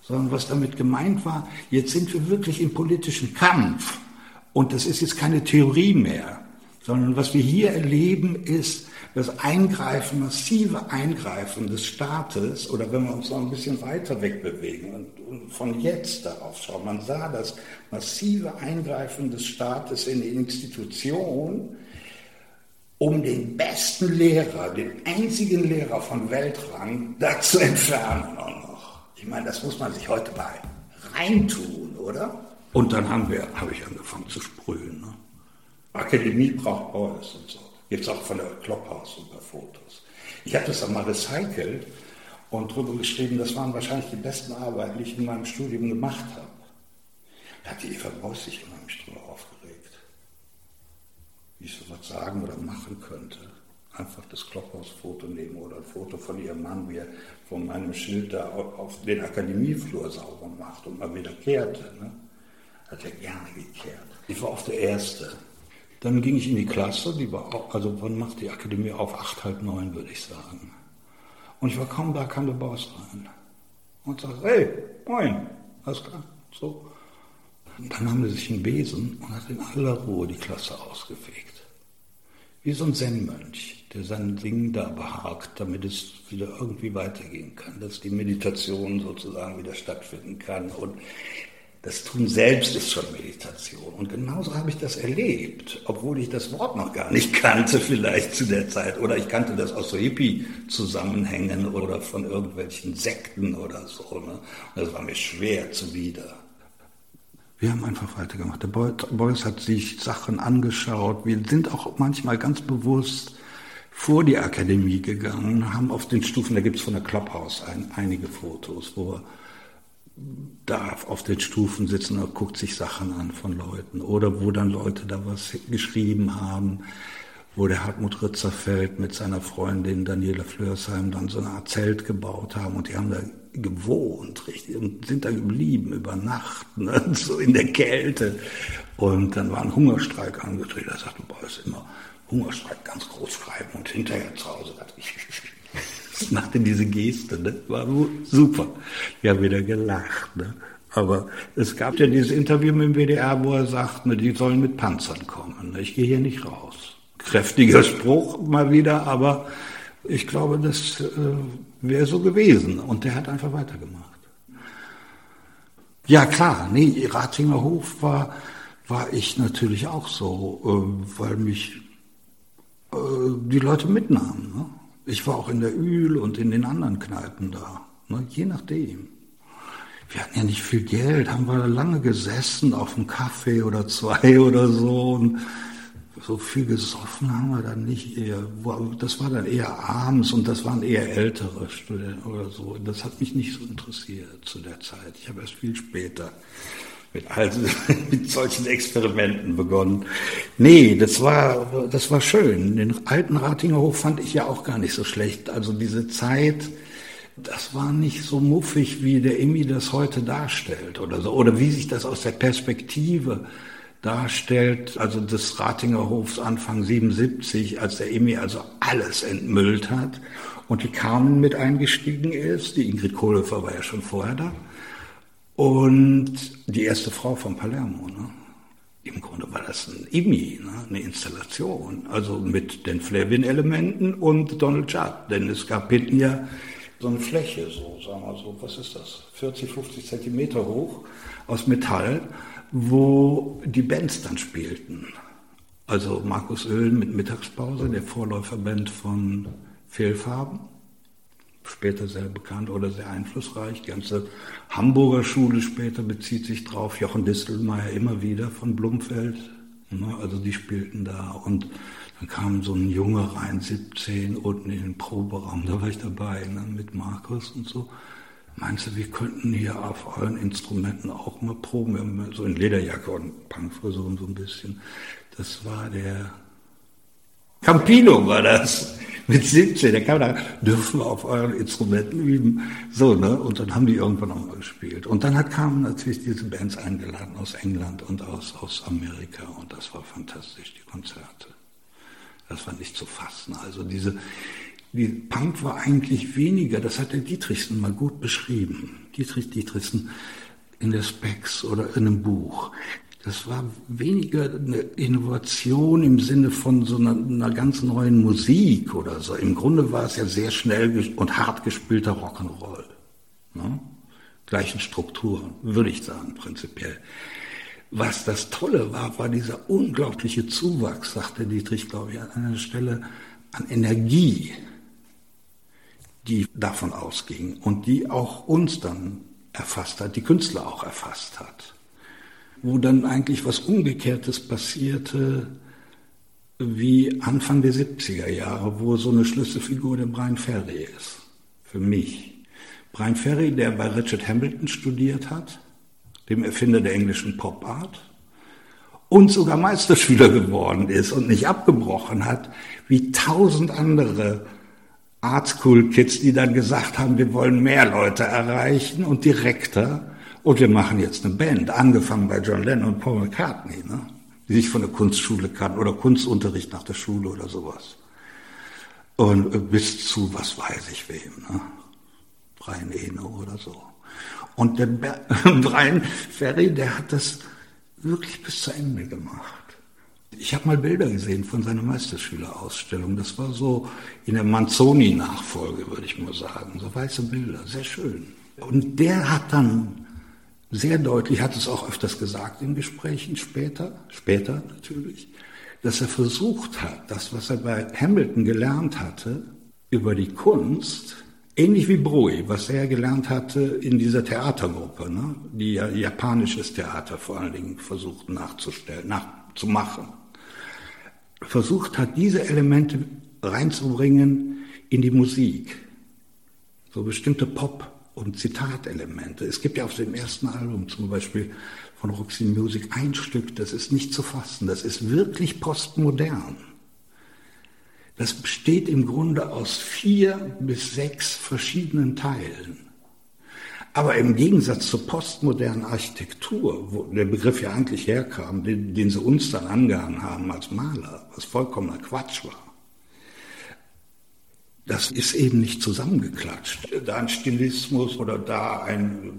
sondern was damit gemeint war, jetzt sind wir wirklich im politischen Kampf und das ist jetzt keine Theorie mehr. sondern was wir hier erleben, ist das Eingreifen, massive Eingreifen des Staates, oder wenn wir uns noch ein bisschen weiter wegbewegen und, von jetzt darauf schauen, man sah das massive Eingreifen des Staates in die Institution, um den besten Lehrer, den einzigen Lehrer von Weltrang, da zu entfernen. Ich meine, das muss man sich heute mal reintun, oder? Und dann haben wir, habe ich angefangen zu sprühen. Ne? Akademie braucht Beuys und so. Jetzt auch von der ein paar Fotos. Ich habe das dann mal recycelt und drüber geschrieben, das waren wahrscheinlich die besten Arbeiten, die ich in meinem Studium gemacht habe. Da hat die Eva Beuys sich unheimlich drüber aufgeregt. Wie ich sowas sagen oder machen könnte. Einfach das Klopphaus-Foto nehmen oder ein Foto von ihrem Mann, wie er von meinem Schild da auf den Akademieflur sauber macht und mal wieder kehrte. Ne? Hat er gerne gekehrt. Ich war oft der Erste. Dann ging ich in die Klasse, die war auch, also wann macht die Akademie auf? Acht, halb neun, würde ich sagen. Und ich war kaum da, kam der Boss rein. Und sagte, hey, moin, alles klar, so. Und dann nahm er sich einen Besen und hat in aller Ruhe die Klasse ausgefegt. Wie so ein Zen-Mönch, der sein Ding da behagt, damit es wieder irgendwie weitergehen kann, dass die Meditation sozusagen wieder stattfinden kann. Und das Tun selbst ist schon Meditation. Und genauso habe ich das erlebt, obwohl ich das Wort noch gar nicht kannte vielleicht zu der Zeit. Oder ich kannte das aus so Hippie-Zusammenhängen oder von irgendwelchen Sekten oder so. Ne? Und das war mir schwer zuwider. Wir haben einfach weitergemacht. Der Beuys hat sich Sachen angeschaut. Wir sind auch manchmal ganz bewusst vor die Akademie gegangen, haben auf den Stufen, da gibt es von der Clubhouse ein, einige Fotos, wo wir da auf den Stufen sitzen und guckt sich Sachen an von Leuten oder wo dann Leute da was geschrieben haben, wo der Hartmut Ritzerfeld mit seiner Freundin Daniela Flörsheim dann so eine Art Zelt gebaut haben und die haben da gewohnt, richtig, und sind da geblieben über Nacht, ne, so in der Kälte. Und dann war ein Hungerstreik angetreten, da sagte Boris immer, Hungerstreik ganz groß schreiben und hinterher zu Hause machte diese Geste, ne? war super. Wir haben wieder gelacht. Ne? Aber es gab ja dieses Interview mit dem WDR, wo er sagt, ne, die sollen mit Panzern kommen. Ne? Ich gehe hier nicht raus. Kräftiger Spruch mal wieder, aber ich glaube, das äh, wäre so gewesen. Und der hat einfach weitergemacht. Ja klar, nee, Ratinger Hof war, war ich natürlich auch so, äh, weil mich die Leute mitnahmen. Ne? Ich war auch in der Öl und in den anderen Kneipen da, ne, je nachdem. Wir hatten ja nicht viel Geld, haben wir lange gesessen auf einem Kaffee oder zwei oder so. Und so viel gesoffen haben wir dann nicht eher. Das war dann eher abends und das waren eher ältere Studenten oder so. Das hat mich nicht so interessiert zu der Zeit. Ich habe erst viel später mit, also, mit solchen Experimenten begonnen. Nee, das war, das war schön. Den alten Ratinger Hof fand ich ja auch gar nicht so schlecht. Also diese Zeit, das war nicht so muffig, wie der Emmy das heute darstellt oder so. Oder wie sich das aus der Perspektive darstellt, also des Ratinger Hofs Anfang 77, als der Emmy also alles entmüllt hat und die Carmen mit eingestiegen ist. Die Ingrid Kohlhofer war ja schon vorher da. Und die erste Frau von Palermo, ne? Im Grunde war das ein IMI, ne? eine Installation, also mit den Flavian-Elementen und Donald Judd, denn es gab hinten ja so eine Fläche, so, sagen wir so, was ist das, 40, 50 Zentimeter hoch aus Metall, wo die Bands dann spielten. Also Markus Oehlen mit Mittagspause, der Vorläuferband von Fehlfarben später sehr bekannt oder sehr einflussreich. Die ganze Hamburger Schule später bezieht sich drauf. Jochen Distelmeier immer wieder von Blumfeld. Ne, also die spielten da und dann kam so ein Junge rein, 17, unten in den Proberaum, da war ich dabei, ne, mit Markus und so. Meinst du, wir könnten hier auf euren Instrumenten auch mal proben? Wir haben so in Lederjacke und Punkfrisur so ein bisschen. Das war der Campino war das mit 17, der kam da, dürfen wir auf euren Instrumenten üben. So, ne? Und dann haben die irgendwann auch mal gespielt. Und dann hat, kamen natürlich diese Bands eingeladen aus England und aus, aus Amerika und das war fantastisch, die Konzerte. Das war nicht zu fassen. Also diese, die Punk war eigentlich weniger, das hat der Dietrichsen mal gut beschrieben. Dietrich Dietrichsen in der Specs oder in einem Buch. Das war weniger eine Innovation im Sinne von so einer, einer, ganz neuen Musik oder so. Im Grunde war es ja sehr schnell und hart gespielter Rock'n'Roll. Ne? Gleichen Strukturen, würde ich sagen, prinzipiell. Was das Tolle war, war dieser unglaubliche Zuwachs, sagte Dietrich, glaube ich, an einer Stelle, an Energie, die davon ausging und die auch uns dann erfasst hat, die Künstler auch erfasst hat wo dann eigentlich was Umgekehrtes passierte, wie Anfang der 70er Jahre, wo so eine Schlüsselfigur der Brian Ferry ist. Für mich. Brian Ferry, der bei Richard Hamilton studiert hat, dem Erfinder der englischen Pop Art, und sogar Meisterschüler geworden ist und nicht abgebrochen hat, wie tausend andere Art School Kids, die dann gesagt haben, wir wollen mehr Leute erreichen und direkter und wir machen jetzt eine Band, angefangen bei John Lennon und Paul McCartney, ne? die sich von der Kunstschule kannten oder Kunstunterricht nach der Schule oder sowas. Und äh, bis zu, was weiß ich wem, ne? Brian Eno oder so. Und der Brian Ferry, der hat das wirklich bis zu Ende gemacht. Ich habe mal Bilder gesehen von seiner Meisterschülerausstellung. Das war so in der Manzoni-Nachfolge, würde ich mal sagen. So weiße Bilder, sehr schön. Und der hat dann sehr deutlich, hat es auch öfters gesagt in Gesprächen später, später natürlich, dass er versucht hat, das, was er bei Hamilton gelernt hatte über die Kunst, ähnlich wie Brui, was er gelernt hatte in dieser Theatergruppe, ne, die ja japanisches Theater vor allen Dingen versucht nachzustellen, nachzumachen, versucht hat, diese Elemente reinzubringen in die Musik. So bestimmte Pop- und Zitatelemente. Es gibt ja auf dem ersten Album zum Beispiel von Roxy Music ein Stück, das ist nicht zu fassen, das ist wirklich postmodern. Das besteht im Grunde aus vier bis sechs verschiedenen Teilen. Aber im Gegensatz zur postmodernen Architektur, wo der Begriff ja eigentlich herkam, den, den sie uns dann angehangen haben als Maler, was vollkommener Quatsch war, das ist eben nicht zusammengeklatscht. Da ein Stilismus oder da ein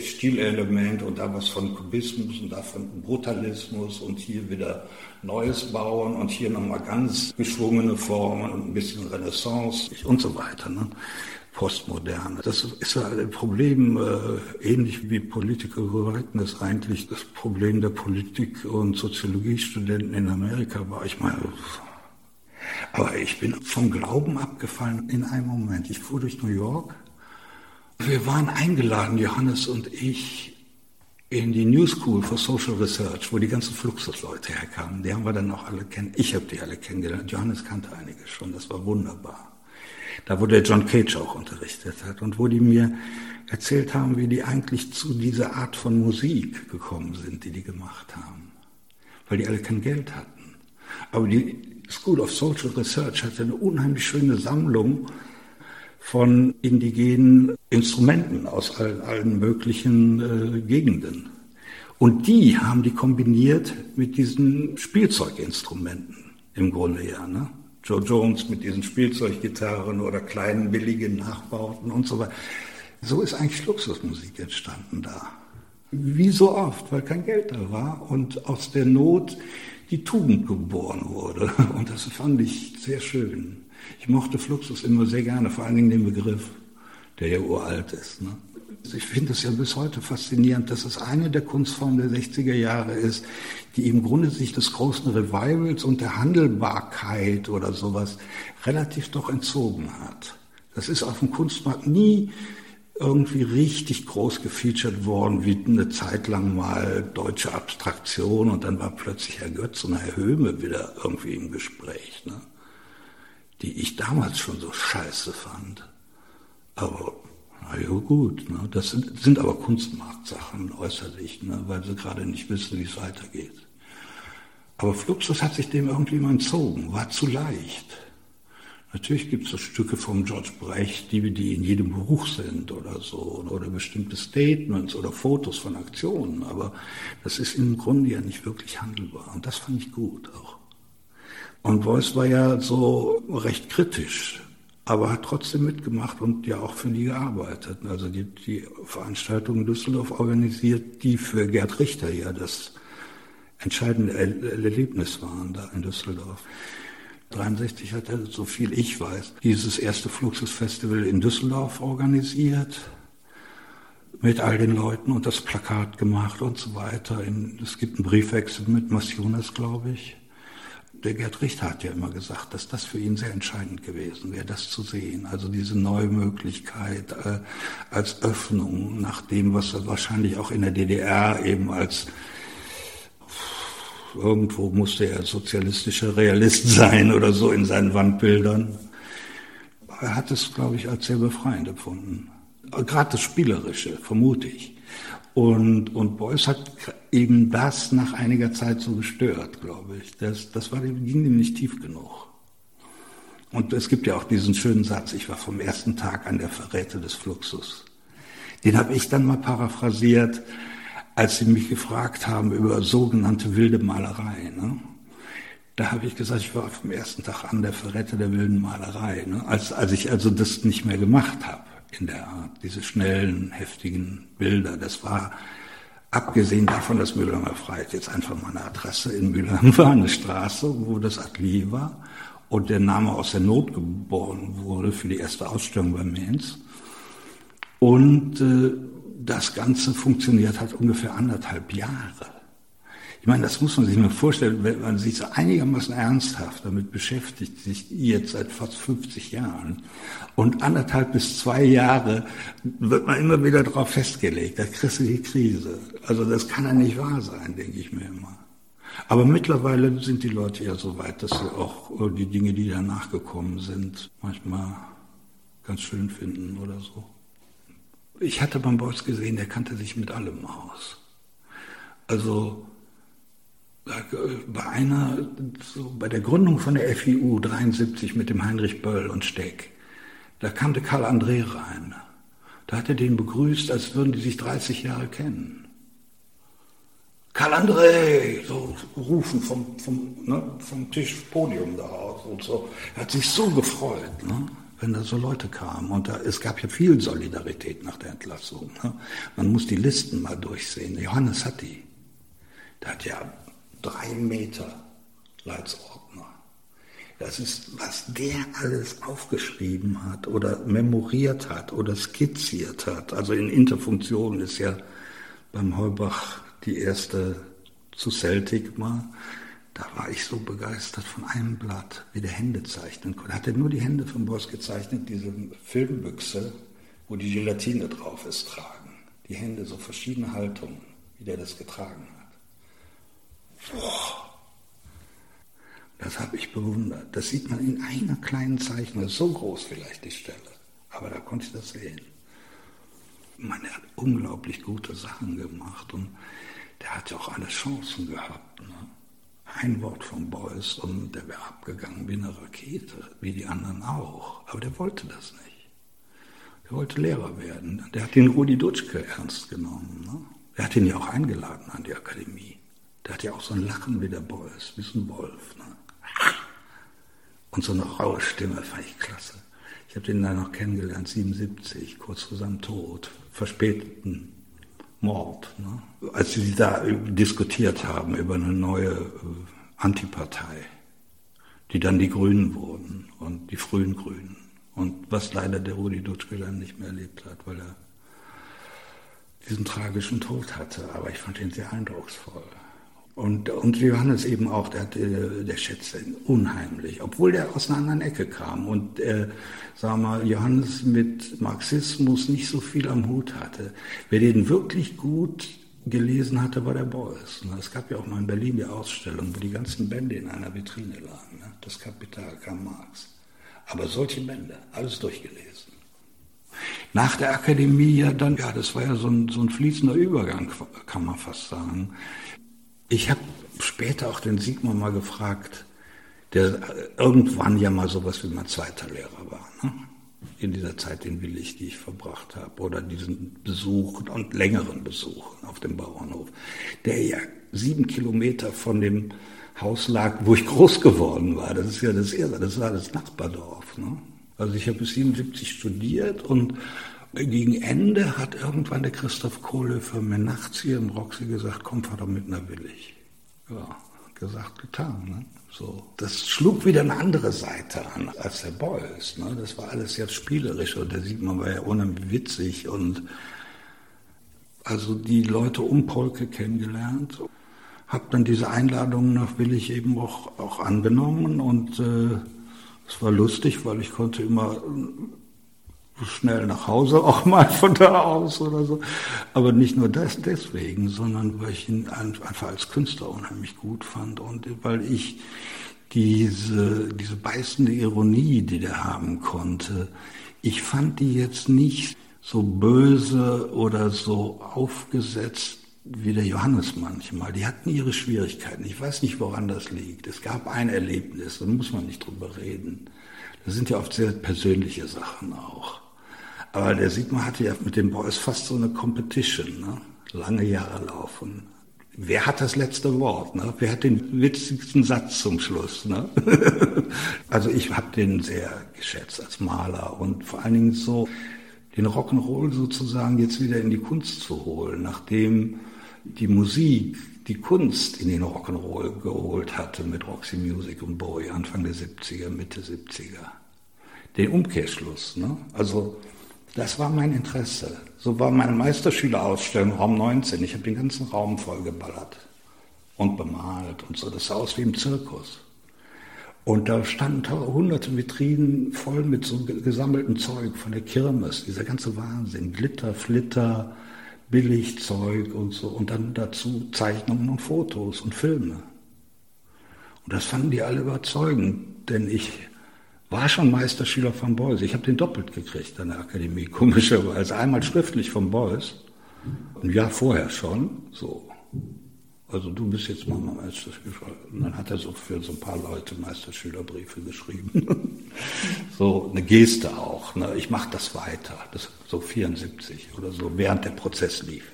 Stilelement und da was von Kubismus und da von Brutalismus und hier wieder Neues bauen und hier nochmal ganz geschwungene Formen und ein bisschen Renaissance und so weiter. Ne? Postmoderne. Das ist ein Problem, äh, ähnlich wie Political Correctness eigentlich das Problem der Politik- und Soziologiestudenten in Amerika war. Ich meine, aber ich bin vom Glauben abgefallen in einem Moment. Ich fuhr durch New York. Wir waren eingeladen, Johannes und ich, in die New School for Social Research, wo die ganzen Fluxusleute herkamen. Die haben wir dann auch alle kennen. Ich habe die alle kennengelernt. Johannes kannte einige schon. Das war wunderbar. Da, wo der John Cage auch unterrichtet hat und wo die mir erzählt haben, wie die eigentlich zu dieser Art von Musik gekommen sind, die die gemacht haben. Weil die alle kein Geld hatten. Aber die School of Social Research hatte eine unheimlich schöne Sammlung von indigenen Instrumenten aus allen, allen möglichen äh, Gegenden. Und die haben die kombiniert mit diesen Spielzeuginstrumenten im Grunde ja. Ne? Joe Jones mit diesen Spielzeuggitarren oder kleinen billigen Nachbauten und so weiter. So ist eigentlich Luxusmusik entstanden da. Wie so oft, weil kein Geld da war und aus der Not die Tugend geboren wurde. Und das fand ich sehr schön. Ich mochte Fluxus immer sehr gerne, vor allen Dingen den Begriff, der ja uralt ist. Ne? Ich finde es ja bis heute faszinierend, dass es eine der Kunstformen der 60er Jahre ist, die im Grunde sich des großen Revivals und der Handelbarkeit oder sowas relativ doch entzogen hat. Das ist auf dem Kunstmarkt nie irgendwie richtig groß gefeatured worden, wie eine Zeit lang mal deutsche Abstraktion und dann war plötzlich Herr Götz und Herr Höhme wieder irgendwie im Gespräch, ne? die ich damals schon so scheiße fand. Aber na ja, gut, ne? das sind, sind aber Kunstmarktsachen äußerlich, ne? weil sie gerade nicht wissen, wie es weitergeht. Aber Fluxus hat sich dem irgendwie mal entzogen, war zu leicht. Natürlich gibt es so Stücke von George Brecht, die, die in jedem Buch sind oder so, oder bestimmte Statements oder Fotos von Aktionen, aber das ist im Grunde ja nicht wirklich handelbar. Und das fand ich gut auch. Und Beuys war ja so recht kritisch, aber hat trotzdem mitgemacht und ja auch für die gearbeitet. Also die, die Veranstaltung in Düsseldorf organisiert, die für Gerd Richter ja das entscheidende Erlebnis waren da in Düsseldorf. 63 hat er, so viel ich weiß, dieses erste Fluxusfestival in Düsseldorf organisiert mit all den Leuten und das Plakat gemacht und so weiter. Es gibt einen Briefwechsel mit Massiones, glaube ich. Der Gerd Richter hat ja immer gesagt, dass das für ihn sehr entscheidend gewesen wäre, das zu sehen. Also diese neue Möglichkeit äh, als Öffnung nach dem, was er wahrscheinlich auch in der DDR eben als irgendwo musste er sozialistischer Realist sein oder so in seinen Wandbildern. Er hat es, glaube ich, als sehr befreiend empfunden. Gerade das Spielerische, vermute ich. Und, und Beuys hat eben das nach einiger Zeit so gestört, glaube ich. Das, das war, ging ihm nicht tief genug. Und es gibt ja auch diesen schönen Satz, ich war vom ersten Tag an der Verräte des Fluxus. Den habe ich dann mal paraphrasiert als sie mich gefragt haben über sogenannte wilde Malerei. Ne? Da habe ich gesagt, ich war vom ersten Tag an der Verräter der wilden Malerei. Ne? Als, als ich also das nicht mehr gemacht habe in der Art, diese schnellen, heftigen Bilder. Das war, abgesehen davon, dass Mülheimer Freiheit jetzt einfach mal eine Adresse in Mülheim war, eine Straße, wo das Atelier war und der Name aus der Not geboren wurde für die erste Ausstellung bei Mainz. Und äh, das Ganze funktioniert hat ungefähr anderthalb Jahre. Ich meine, das muss man sich mal vorstellen, wenn man sich so einigermaßen ernsthaft damit beschäftigt, sich jetzt seit fast 50 Jahren und anderthalb bis zwei Jahre wird man immer wieder darauf festgelegt, da kriegst du die Krise. Also das kann ja nicht wahr sein, denke ich mir immer. Aber mittlerweile sind die Leute ja so weit, dass sie auch die Dinge, die danach gekommen sind, manchmal ganz schön finden oder so. Ich hatte beim Beuys gesehen, der kannte sich mit allem aus. Also bei einer, so bei der Gründung von der FIU 73 mit dem Heinrich Böll und Steck, da kam der Karl André rein. Da hat er den begrüßt, als würden die sich 30 Jahre kennen. Karl André, so rufen vom, vom, ne, vom Tisch, Podium da aus und so. Er hat sich so gefreut. Ne? Wenn da so Leute kamen. Und da, es gab ja viel Solidarität nach der Entlassung. Ne? Man muss die Listen mal durchsehen. Johannes hat die. Der hat ja drei Meter Leitsordner. Das ist, was der alles aufgeschrieben hat oder memoriert hat oder skizziert hat. Also in Interfunktion ist ja beim Heubach die erste zu Celtic mal. Da war ich so begeistert von einem Blatt, wie der Hände zeichnen konnte. Er hatte nur die Hände von Boss gezeichnet, diese Filmbüchse, wo die Gelatine drauf ist, tragen. Die Hände, so verschiedene Haltungen, wie der das getragen hat. Boah. Das habe ich bewundert. Das sieht man in einer kleinen Zeichnung, so groß vielleicht die Stelle. Aber da konnte ich das sehen. Man, er hat unglaublich gute Sachen gemacht und der hat ja auch alle Chancen gehabt. Ne? Ein Wort von Beuys und der wäre abgegangen wie eine Rakete, wie die anderen auch. Aber der wollte das nicht. Der wollte Lehrer werden. Der hat den Rudi Dutschke ernst genommen. Ne? Er hat ihn ja auch eingeladen an die Akademie. Der hat ja auch so ein Lachen wie der Beuys, wie so ein Wolf. Ne? Und so eine raue Stimme, fand ich klasse. Ich habe den dann noch kennengelernt, 77, kurz vor seinem Tod, verspäteten Mord. Ne? Als sie da diskutiert haben über eine neue äh, Antipartei, die dann die Grünen wurden und die frühen Grünen. Und was leider der Rudi Dutschke dann nicht mehr erlebt hat, weil er diesen tragischen Tod hatte. Aber ich fand ihn sehr eindrucksvoll. Und, und Johannes eben auch, der, der, der schätzte ihn unheimlich, obwohl der aus einer anderen Ecke kam. Und äh, sag mal, Johannes mit Marxismus nicht so viel am Hut hatte. Wer den wirklich gut gelesen hatte, war der Beuys. Es gab ja auch mal in Berlin die Ausstellung, wo die ganzen Bände in einer Vitrine lagen. Ne? Das Kapital kam Marx. Aber solche Bände, alles durchgelesen. Nach der Akademie ja dann, ja, das war ja so ein, so ein fließender Übergang, kann man fast sagen. Ich habe später auch den Sigmar mal gefragt, der irgendwann ja mal sowas wie mein zweiter Lehrer war. Ne? In dieser Zeit in Willig, die ich verbracht habe, oder diesen Besuchen und längeren Besuchen auf dem Bauernhof, der ja sieben Kilometer von dem Haus lag, wo ich groß geworden war. Das ist ja das erste, das war das Nachbardorf. Ne? Also ich habe bis 77 studiert und gegen Ende hat irgendwann der Christoph Kohlhöfer mir nachts hier im Roxy gesagt, komm, fahr doch mit nach Willig. Ja, gesagt, getan. Ne? So, das schlug wieder eine andere Seite an als der Beuys. Ne? Das war alles sehr spielerisch und da sieht man, war ja unheimlich witzig und also die Leute um Polke kennengelernt. Hab dann diese Einladung nach Willig eben auch, auch angenommen und äh, es war lustig, weil ich konnte immer schnell nach Hause auch mal von da aus oder so. Aber nicht nur das deswegen, sondern weil ich ihn einfach als Künstler unheimlich gut fand und weil ich diese, diese beißende Ironie, die der haben konnte, ich fand die jetzt nicht so böse oder so aufgesetzt wie der Johannes manchmal. Die hatten ihre Schwierigkeiten. Ich weiß nicht, woran das liegt. Es gab ein Erlebnis, da muss man nicht drüber reden. Das sind ja oft sehr persönliche Sachen auch. Aber der Sigmar hatte ja mit den Boys fast so eine Competition, ne? lange Jahre laufen. Wer hat das letzte Wort? Ne? Wer hat den witzigsten Satz zum Schluss? Ne? also ich habe den sehr geschätzt als Maler und vor allen Dingen so den Rock'n'Roll sozusagen jetzt wieder in die Kunst zu holen, nachdem die Musik die Kunst in den Rock'n'Roll geholt hatte mit Roxy Music und Bowie Anfang der 70er, Mitte 70er. Den Umkehrschluss. Ne? Also das war mein Interesse. So war meine Meisterschülerausstellung Raum 19. Ich habe den ganzen Raum vollgeballert und bemalt und so. Das sah aus wie im Zirkus. Und da standen hunderte Vitrinen voll mit so gesammeltem Zeug von der Kirmes, dieser ganze Wahnsinn, Glitter, Flitter, Billigzeug und so. Und dann dazu Zeichnungen und Fotos und Filme. Und das fanden die alle überzeugend, denn ich war schon Meisterschüler von Beuys. Ich habe den doppelt gekriegt an der Akademie, komischerweise. Einmal schriftlich von Beuys, ein Jahr vorher schon, so. Also du bist jetzt mal Meisterschüler. Und dann hat er so für so ein paar Leute Meisterschülerbriefe geschrieben. so eine Geste auch. Ne? Ich mache das weiter. Das so 74 oder so, während der Prozess lief.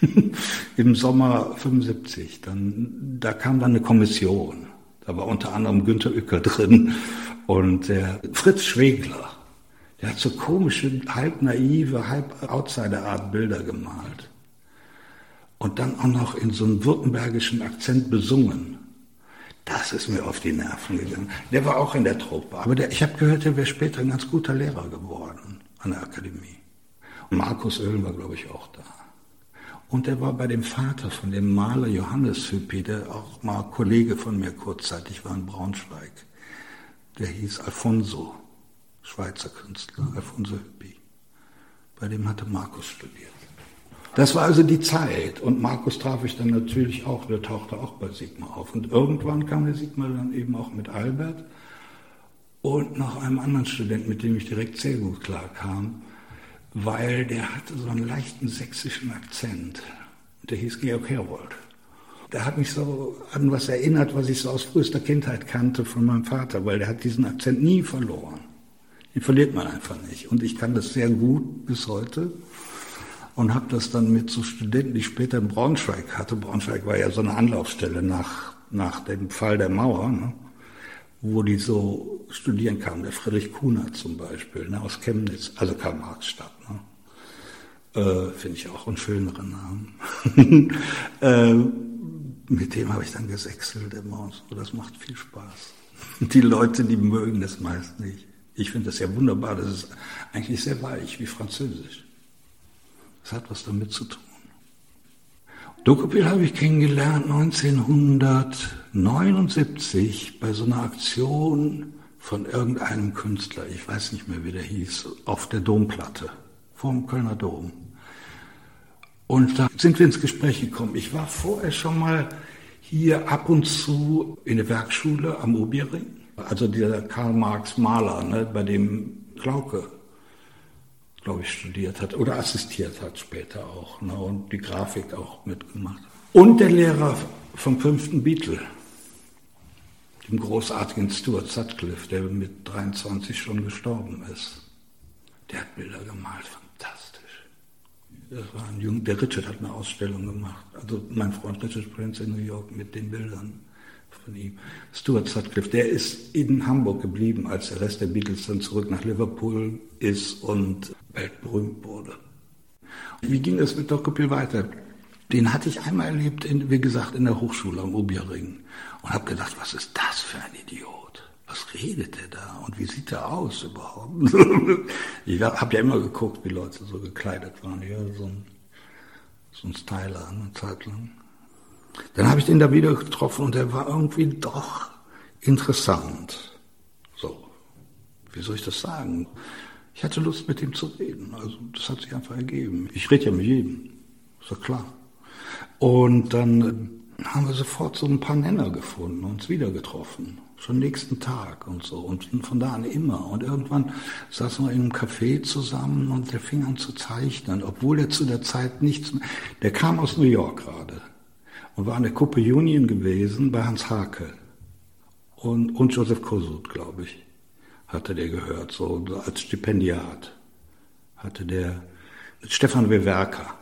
Im Sommer 75, dann, da kam dann eine Kommission. Da war unter anderem Günter Uecker drin und der Fritz Schwegler, der hat so komische, halb naive, halb Outsider-Art Bilder gemalt. Und dann auch noch in so einem württembergischen Akzent besungen. Das ist mir auf die Nerven gegangen. Der war auch in der Truppe. Aber der, ich habe gehört, der wäre später ein ganz guter Lehrer geworden an der Akademie. Und Markus Oehlen war, glaube ich, auch da. Und er war bei dem Vater von dem Maler Johannes Hüppi, der auch mal Kollege von mir kurzzeitig war in Braunschweig der hieß Alfonso, Schweizer Künstler, Alfonso Hüppi. Bei dem hatte Markus studiert. Das war also die Zeit. Und Markus traf ich dann natürlich auch, der tauchte auch bei Sigmar auf. Und irgendwann kam der Sigmar dann eben auch mit Albert und noch einem anderen Studenten, mit dem ich direkt sehr gut klarkam, weil der hatte so einen leichten sächsischen Akzent. Der hieß Georg Herold der hat mich so an was erinnert, was ich so aus frühester Kindheit kannte von meinem Vater, weil der hat diesen Akzent nie verloren. Den verliert man einfach nicht. Und ich kann das sehr gut bis heute und habe das dann mit so Studenten, die ich später in Braunschweig hatte. Braunschweig war ja so eine Anlaufstelle nach, nach dem Fall der Mauer, ne? Wo die so studieren kamen. Der Friedrich Kuhner zum Beispiel ne? aus Chemnitz, also Karl-Marx-Stadt. Ne? Äh, Finde ich auch einen schöneren Namen. äh, mit dem habe ich dann gesächselt immer und so. Das macht viel Spaß. Die Leute, die mögen das meist nicht. Ich finde das ja wunderbar. Das ist eigentlich sehr weich, wie Französisch. Das hat was damit zu tun. Dokopil habe ich kennengelernt 1979 bei so einer Aktion von irgendeinem Künstler, ich weiß nicht mehr, wie der hieß, auf der Domplatte vom Kölner Dom. Und da sind wir ins Gespräch gekommen. Ich war vorher schon mal hier ab und zu in der Werkschule am Obiering. Also der Karl Marx Maler, ne, bei dem Klauke, glaube ich, studiert hat oder assistiert hat später auch. Ne, und die Grafik auch mitgemacht. Und der Lehrer vom fünften Beatle, dem großartigen Stuart Sutcliffe, der mit 23 schon gestorben ist. Der hat Bilder gemalt das war ein Jung, der Richard hat eine Ausstellung gemacht. Also mein Freund Richard Prince in New York mit den Bildern von ihm. Stuart Sutcliffe, der ist in Hamburg geblieben, als der Rest der Beatles dann zurück nach Liverpool ist und weltberühmt wurde. Wie ging es mit Dokopil weiter? Den hatte ich einmal erlebt, in, wie gesagt, in der Hochschule am Oberring und habe gedacht, was ist das für ein Idiot? Was redet der da und wie sieht der aus überhaupt? ich habe ja immer geguckt, wie Leute so gekleidet waren. Ja, so ein, so ein Styler eine Zeit lang. Dann habe ich den da wieder getroffen und der war irgendwie doch interessant. So, wie soll ich das sagen? Ich hatte Lust, mit ihm zu reden. Also das hat sich einfach ergeben. Ich rede ja mit jedem, ist doch klar. Und dann haben wir sofort so ein paar Nenner gefunden, uns wieder getroffen. Schon nächsten Tag und so. Und von da an immer. Und irgendwann saßen wir in einem Café zusammen und der fing an zu zeichnen, obwohl er zu der Zeit nichts, der kam aus New York gerade und war an der Kuppe Union gewesen bei Hans Hake und, und Joseph Kosut, glaube ich, hatte der gehört, so als Stipendiat hatte der, Stefan Wewerka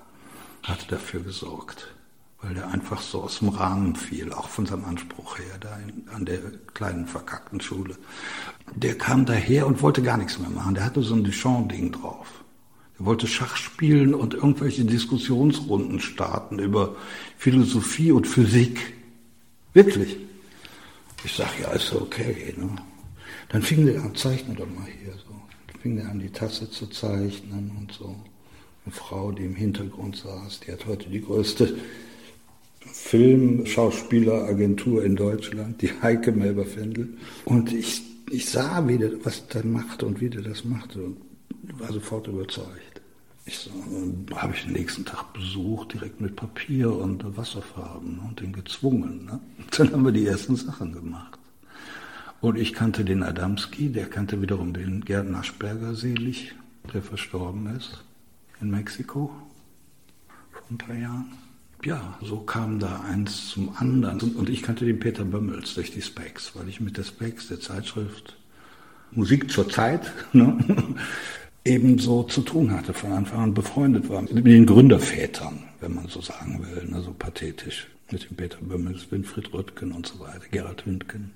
hatte dafür gesorgt, weil der einfach so aus dem Rahmen fiel, auch von seinem Anspruch her, da in, an der kleinen verkackten Schule. Der kam daher und wollte gar nichts mehr machen, der hatte so ein Duchamp-Ding drauf. Er wollte Schach spielen und irgendwelche Diskussionsrunden starten über Philosophie und Physik. Wirklich. Ich sag, ja, ist okay. Ne? Dann fing der an, zeichne doch mal hier so. Dann fing der an, die Tasse zu zeichnen und so. Eine Frau, die im Hintergrund saß, die hat heute die größte Filmschauspieleragentur in Deutschland, die Heike Melberfendel. Und ich, ich sah, wie der, was der machte und wie der das machte und war sofort überzeugt. Ich so, habe ich den nächsten Tag besucht, direkt mit Papier und Wasserfarben und den gezwungen. Ne? Dann haben wir die ersten Sachen gemacht. Und ich kannte den Adamski, der kannte wiederum den Gerd Naschberger selig, der verstorben ist in Mexiko vor ein paar Jahren. Ja, so kam da eins zum anderen. Und ich kannte den Peter Bömmels durch die Specs, weil ich mit der Specs, der Zeitschrift Musik zur Zeit, ne, ebenso zu tun hatte, von Anfang an befreundet war. Mit den Gründervätern, wenn man so sagen will, ne, so pathetisch. Mit dem Peter Bömmels, Winfried Röttgen und so weiter, Gerhard Windgen.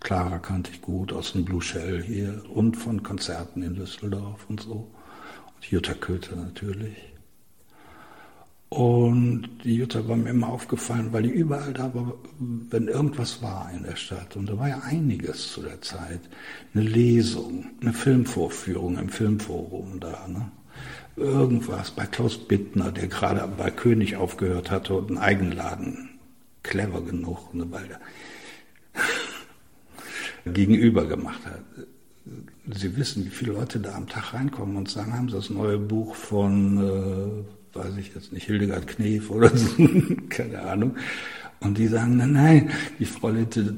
Clara kannte ich gut aus dem Blue Shell hier und von Konzerten in Düsseldorf und so. Und Jutta Köter natürlich. Und die Jutta war mir immer aufgefallen, weil die überall da war, wenn irgendwas war in der Stadt. Und da war ja einiges zu der Zeit. Eine Lesung, eine Filmvorführung im Filmforum da. Ne? Irgendwas bei Klaus Bittner, der gerade bei König aufgehört hatte und einen Eigenladen. Clever genug, ne, weil gegenüber gemacht hat. Sie wissen, wie viele Leute da am Tag reinkommen und sagen, haben Sie das neue Buch von... Äh, weiß ich jetzt nicht, Hildegard Knef oder so, keine Ahnung. Und die sagen, nein, nein, die Frau Litte,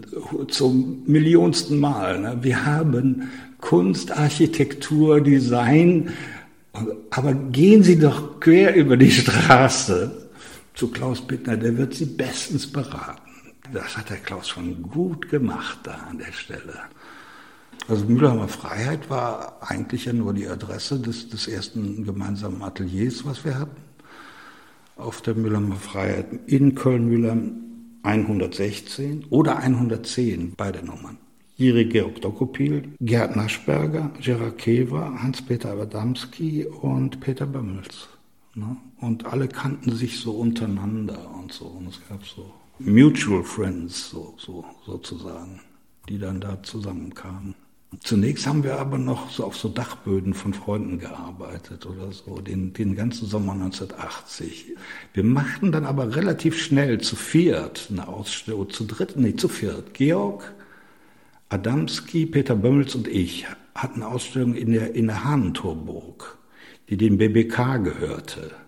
zum millionsten Mal, ne, wir haben Kunst, Architektur, Design, aber gehen Sie doch quer über die Straße zu Klaus Bittner, der wird Sie bestens beraten. Das hat der Klaus schon gut gemacht da an der Stelle. Also Mülheimer Freiheit war eigentlich ja nur die Adresse des, des ersten gemeinsamen Ateliers, was wir hatten. Auf der Mülheimer Freiheit in Köln-Mülheim 116 oder 110, beide Nummern. Jiri Georg Dokopil, Gerd Naschberger, Gerard Kever, Hans-Peter Adamski und Peter Bömmels. Ne? Und alle kannten sich so untereinander und so. Und es gab so Mutual Friends, so, so, sozusagen, die dann da zusammenkamen. Zunächst haben wir aber noch so auf so Dachböden von Freunden gearbeitet oder so, den, den ganzen Sommer 1980. Wir machten dann aber relativ schnell zu viert eine Ausstellung, zu dritt, nee, zu viert. Georg, Adamski, Peter Bömmels und ich hatten Ausstellung in der, in der Hahnentorburg, die dem BBK gehörte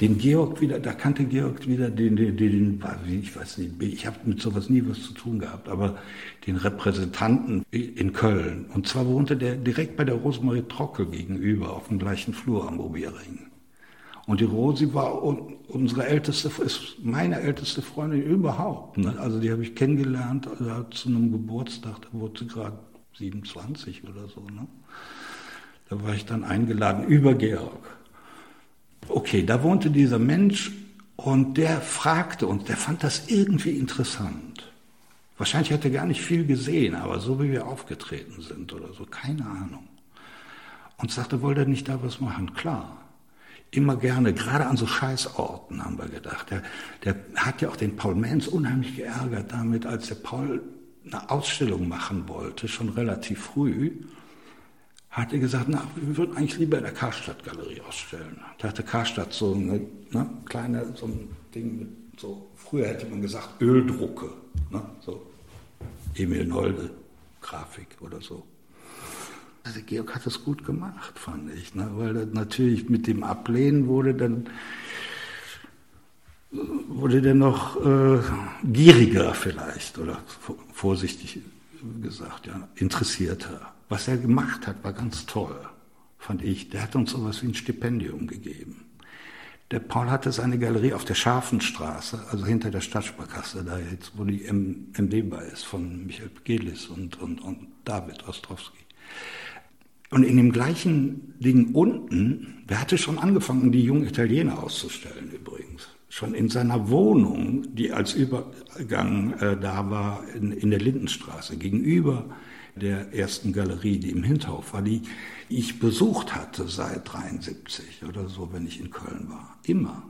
den Georg wieder, da kannte Georg wieder den, den, den, den ich weiß nicht, ich habe mit sowas nie was zu tun gehabt, aber den Repräsentanten in Köln. Und zwar wohnte der direkt bei der Rosemarie Trockel gegenüber auf dem gleichen Flur am Obiering. Und die Rosi war unsere älteste, ist meine älteste Freundin überhaupt. Ne? Also die habe ich kennengelernt also zu einem Geburtstag, da wurde sie gerade 27 oder so. Ne? Da war ich dann eingeladen über Georg. Okay, da wohnte dieser Mensch und der fragte uns, der fand das irgendwie interessant. Wahrscheinlich hat er gar nicht viel gesehen, aber so wie wir aufgetreten sind oder so, keine Ahnung. Und sagte, wollte er nicht da was machen? Klar. immer gerne, gerade an so Scheißorten haben wir gedacht. Der, der hat ja auch den Paul Menz unheimlich geärgert damit, als der Paul eine Ausstellung machen wollte, schon relativ früh, hat er gesagt, na, wir würden eigentlich lieber in der Karstadt-Galerie ausstellen. Da hatte Karstadt so eine ne, kleine, so ein Ding mit so, früher hätte man gesagt Öldrucke, ne, so Emil Nolde Grafik oder so. Also Georg hat das gut gemacht, fand ich, ne? weil natürlich mit dem Ablehnen wurde dann wurde der noch äh, gieriger vielleicht oder vorsichtig gesagt, ja, interessierter. Was er gemacht hat, war ganz toll, fand ich. Der hat uns sowas wie ein Stipendium gegeben. Der Paul hatte seine Galerie auf der Scharfenstraße, also hinter der Stadtsparkasse, da jetzt, wo die MD bei ist, von Michael Gelis und, und, und David Ostrowski. Und in dem gleichen Ding unten, der hatte schon angefangen, die jungen Italiener auszustellen übrigens. Schon in seiner Wohnung, die als Übergang äh, da war, in, in der Lindenstraße, gegenüber der ersten Galerie, die im Hinterhof war, die ich besucht hatte seit 73 oder so, wenn ich in Köln war. Immer.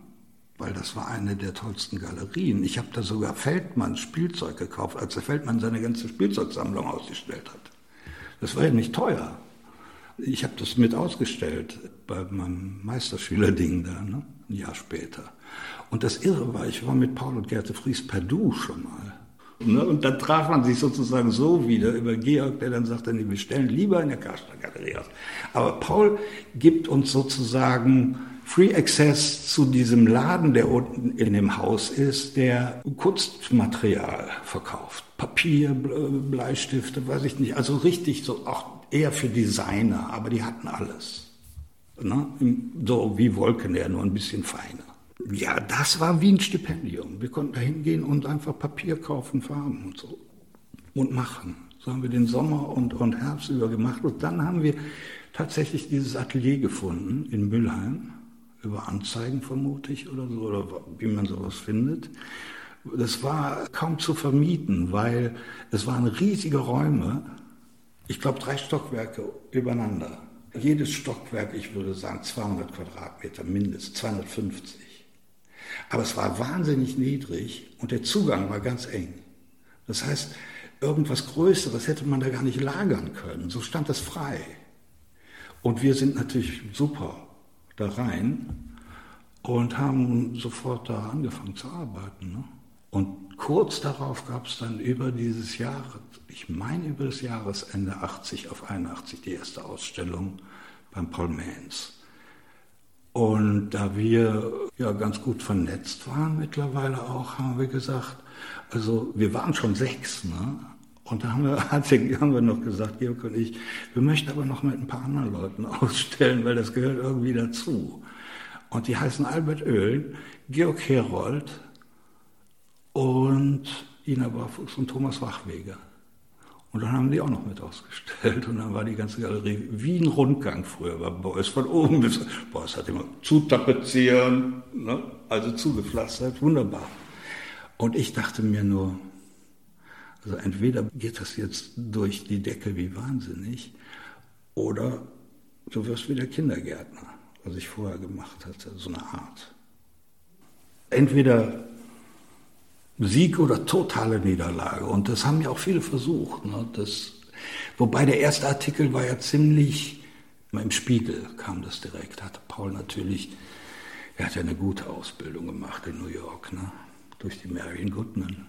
Weil das war eine der tollsten Galerien. Ich habe da sogar Feldmanns Spielzeug gekauft, als der Feldmann seine ganze Spielzeugsammlung ausgestellt hat. Das war ja nicht teuer. Ich habe das mit ausgestellt bei meinem Meisterschülerding da, ne? ein Jahr später. Und das Irre war, ich war mit Paul und Gerte Fries per Du schon mal. Ne? Und dann traf man sich sozusagen so wieder über Georg, der dann sagte, nee, wir stellen lieber in der Karstadt Galerie aus. Aber Paul gibt uns sozusagen Free Access zu diesem Laden, der unten in dem Haus ist, der Kunstmaterial verkauft. Papier, Bleistifte, weiß ich nicht. Also richtig so auch eher für Designer, aber die hatten alles. Ne? So wie Wolkenär, nur ein bisschen feiner. Ja, das war wie ein Stipendium. Wir konnten da hingehen und einfach Papier kaufen, Farben und so. Und machen. So haben wir den Sommer und, und Herbst über gemacht. Und dann haben wir tatsächlich dieses Atelier gefunden in Mülheim. Über Anzeigen vermute ich oder so, oder wie man sowas findet. Das war kaum zu vermieten, weil es waren riesige Räume. Ich glaube, drei Stockwerke übereinander. Jedes Stockwerk, ich würde sagen, 200 Quadratmeter mindestens, 250. Aber es war wahnsinnig niedrig und der Zugang war ganz eng. Das heißt, irgendwas Größeres hätte man da gar nicht lagern können. So stand das frei. Und wir sind natürlich super da rein und haben sofort da angefangen zu arbeiten. Ne? Und kurz darauf gab es dann über dieses Jahr, ich meine über das Jahresende 80 auf 81, die erste Ausstellung beim Paul Mans. Und da wir ja ganz gut vernetzt waren mittlerweile auch, haben wir gesagt, also wir waren schon sechs, ne? Und da haben wir, haben wir noch gesagt, Georg und ich, wir möchten aber noch mit ein paar anderen Leuten ausstellen, weil das gehört irgendwie dazu. Und die heißen Albert Oehlen, Georg Herold und Ina Barfuchs und Thomas Wachweger. Und dann haben die auch noch mit ausgestellt und dann war die ganze Galerie wie ein Rundgang früher war Beuys von oben bis, Beuys hat immer zutapezieren, ne? also zugepflastert, wunderbar. Und ich dachte mir nur, also entweder geht das jetzt durch die Decke wie wahnsinnig oder du wirst wieder Kindergärtner, was ich vorher gemacht hatte, so eine Art. Entweder Sieg oder totale Niederlage. Und das haben ja auch viele versucht. Ne? Das, wobei der erste Artikel war ja ziemlich, im Spiegel kam das direkt, hatte Paul natürlich, er hat ja eine gute Ausbildung gemacht in New York, ne? durch die Marion Goodman.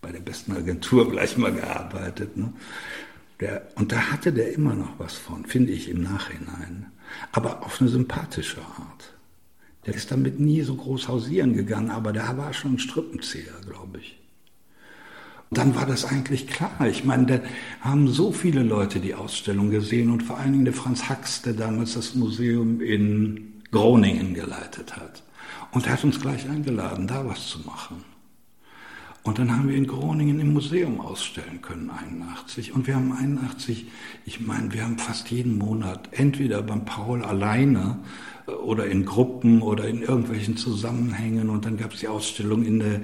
Bei der besten Agentur gleich mal gearbeitet. Ne? Der, und da hatte der immer noch was von, finde ich im Nachhinein. Aber auf eine sympathische Art. Der ist damit nie so groß hausieren gegangen, aber der war schon ein Strippenzieher, glaube ich. Dann war das eigentlich klar. Ich meine, da haben so viele Leute die Ausstellung gesehen und vor allen Dingen der Franz Hax, der damals das Museum in Groningen geleitet hat. Und er hat uns gleich eingeladen, da was zu machen. Und dann haben wir in Groningen im Museum ausstellen können, 81. Und wir haben 81, ich meine, wir haben fast jeden Monat entweder beim Paul alleine oder in Gruppen oder in irgendwelchen Zusammenhängen. Und dann gab es die Ausstellung in der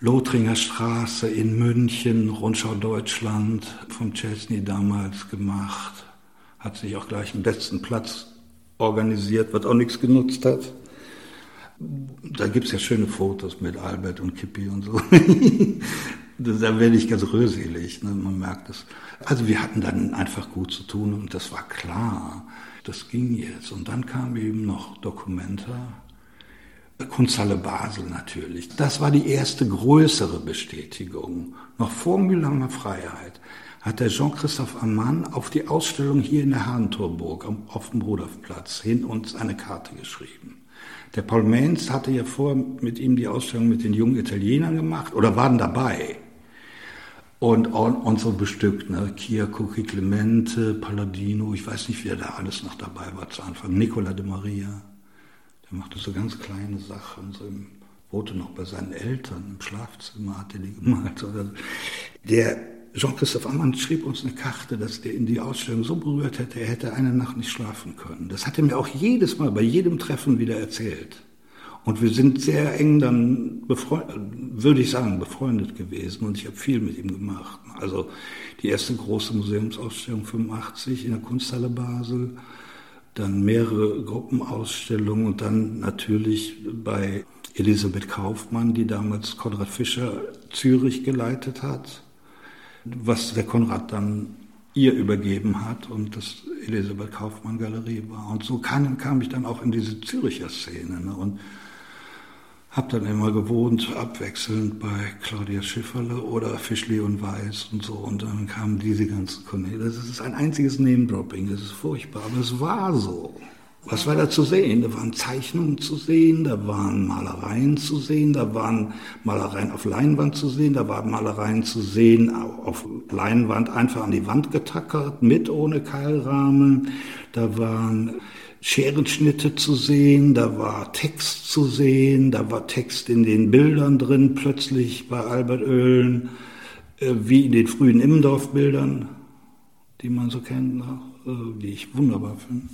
Lothringer Straße in München, Rundschau Deutschland, vom Chesney damals gemacht. Hat sich auch gleich einen besten Platz organisiert, was auch nichts genutzt hat. Da gibt es ja schöne Fotos mit Albert und Kippi und so. da werde ich ganz röselig, ne? man merkt es. Also wir hatten dann einfach gut zu tun und das war klar, das ging jetzt. Und dann kam eben noch Documenta, Kunsthalle Basel natürlich. Das war die erste größere Bestätigung, noch vor Mühlheimer Freiheit hat der Jean-Christophe Ammann auf die Ausstellung hier in der Hahntorburg auf dem Rudolfplatz hin uns eine Karte geschrieben. Der Paul Mainz hatte ja vor mit ihm die Ausstellung mit den jungen Italienern gemacht oder waren dabei. Und, und so bestückt, ne? Kia, Cookie Clemente, Palladino, ich weiß nicht, wer da alles noch dabei war zu Anfang. Nicola de Maria, der machte so ganz kleine Sachen, so im, wohnte noch bei seinen Eltern im Schlafzimmer, hat er die gemalt. Oder Der Jean-Christophe Ammann schrieb uns eine Karte, dass der in die Ausstellung so berührt hätte, er hätte eine Nacht nicht schlafen können. Das hat er mir auch jedes Mal bei jedem Treffen wieder erzählt. Und wir sind sehr eng dann, würde ich sagen, befreundet gewesen und ich habe viel mit ihm gemacht. Also die erste große Museumsausstellung 85 in der Kunsthalle Basel, dann mehrere Gruppenausstellungen und dann natürlich bei Elisabeth Kaufmann, die damals Konrad Fischer Zürich geleitet hat, was der Konrad dann ihr übergeben hat und das Elisabeth Kaufmann Galerie war. Und so kam, kam ich dann auch in diese Züricher Szene. Ne? Und hab dann immer gewohnt, abwechselnd bei Claudia Schifferle oder Fischli und Weiß und so. Und dann kamen diese ganzen Cornelis. Das ist ein einziges Name-Dropping, das ist furchtbar, aber es war so. Was war da zu sehen? Da waren Zeichnungen zu sehen, da waren Malereien zu sehen, da waren Malereien auf Leinwand zu sehen, da waren Malereien zu sehen auf Leinwand einfach an die Wand getackert, mit ohne Keilrahmen. Da waren Scherenschnitte zu sehen, da war Text zu sehen, da war Text in den Bildern drin, plötzlich bei Albert Oehlen, äh, wie in den frühen Immendorf-Bildern, die man so kennt, noch, äh, die ich wunderbar finde,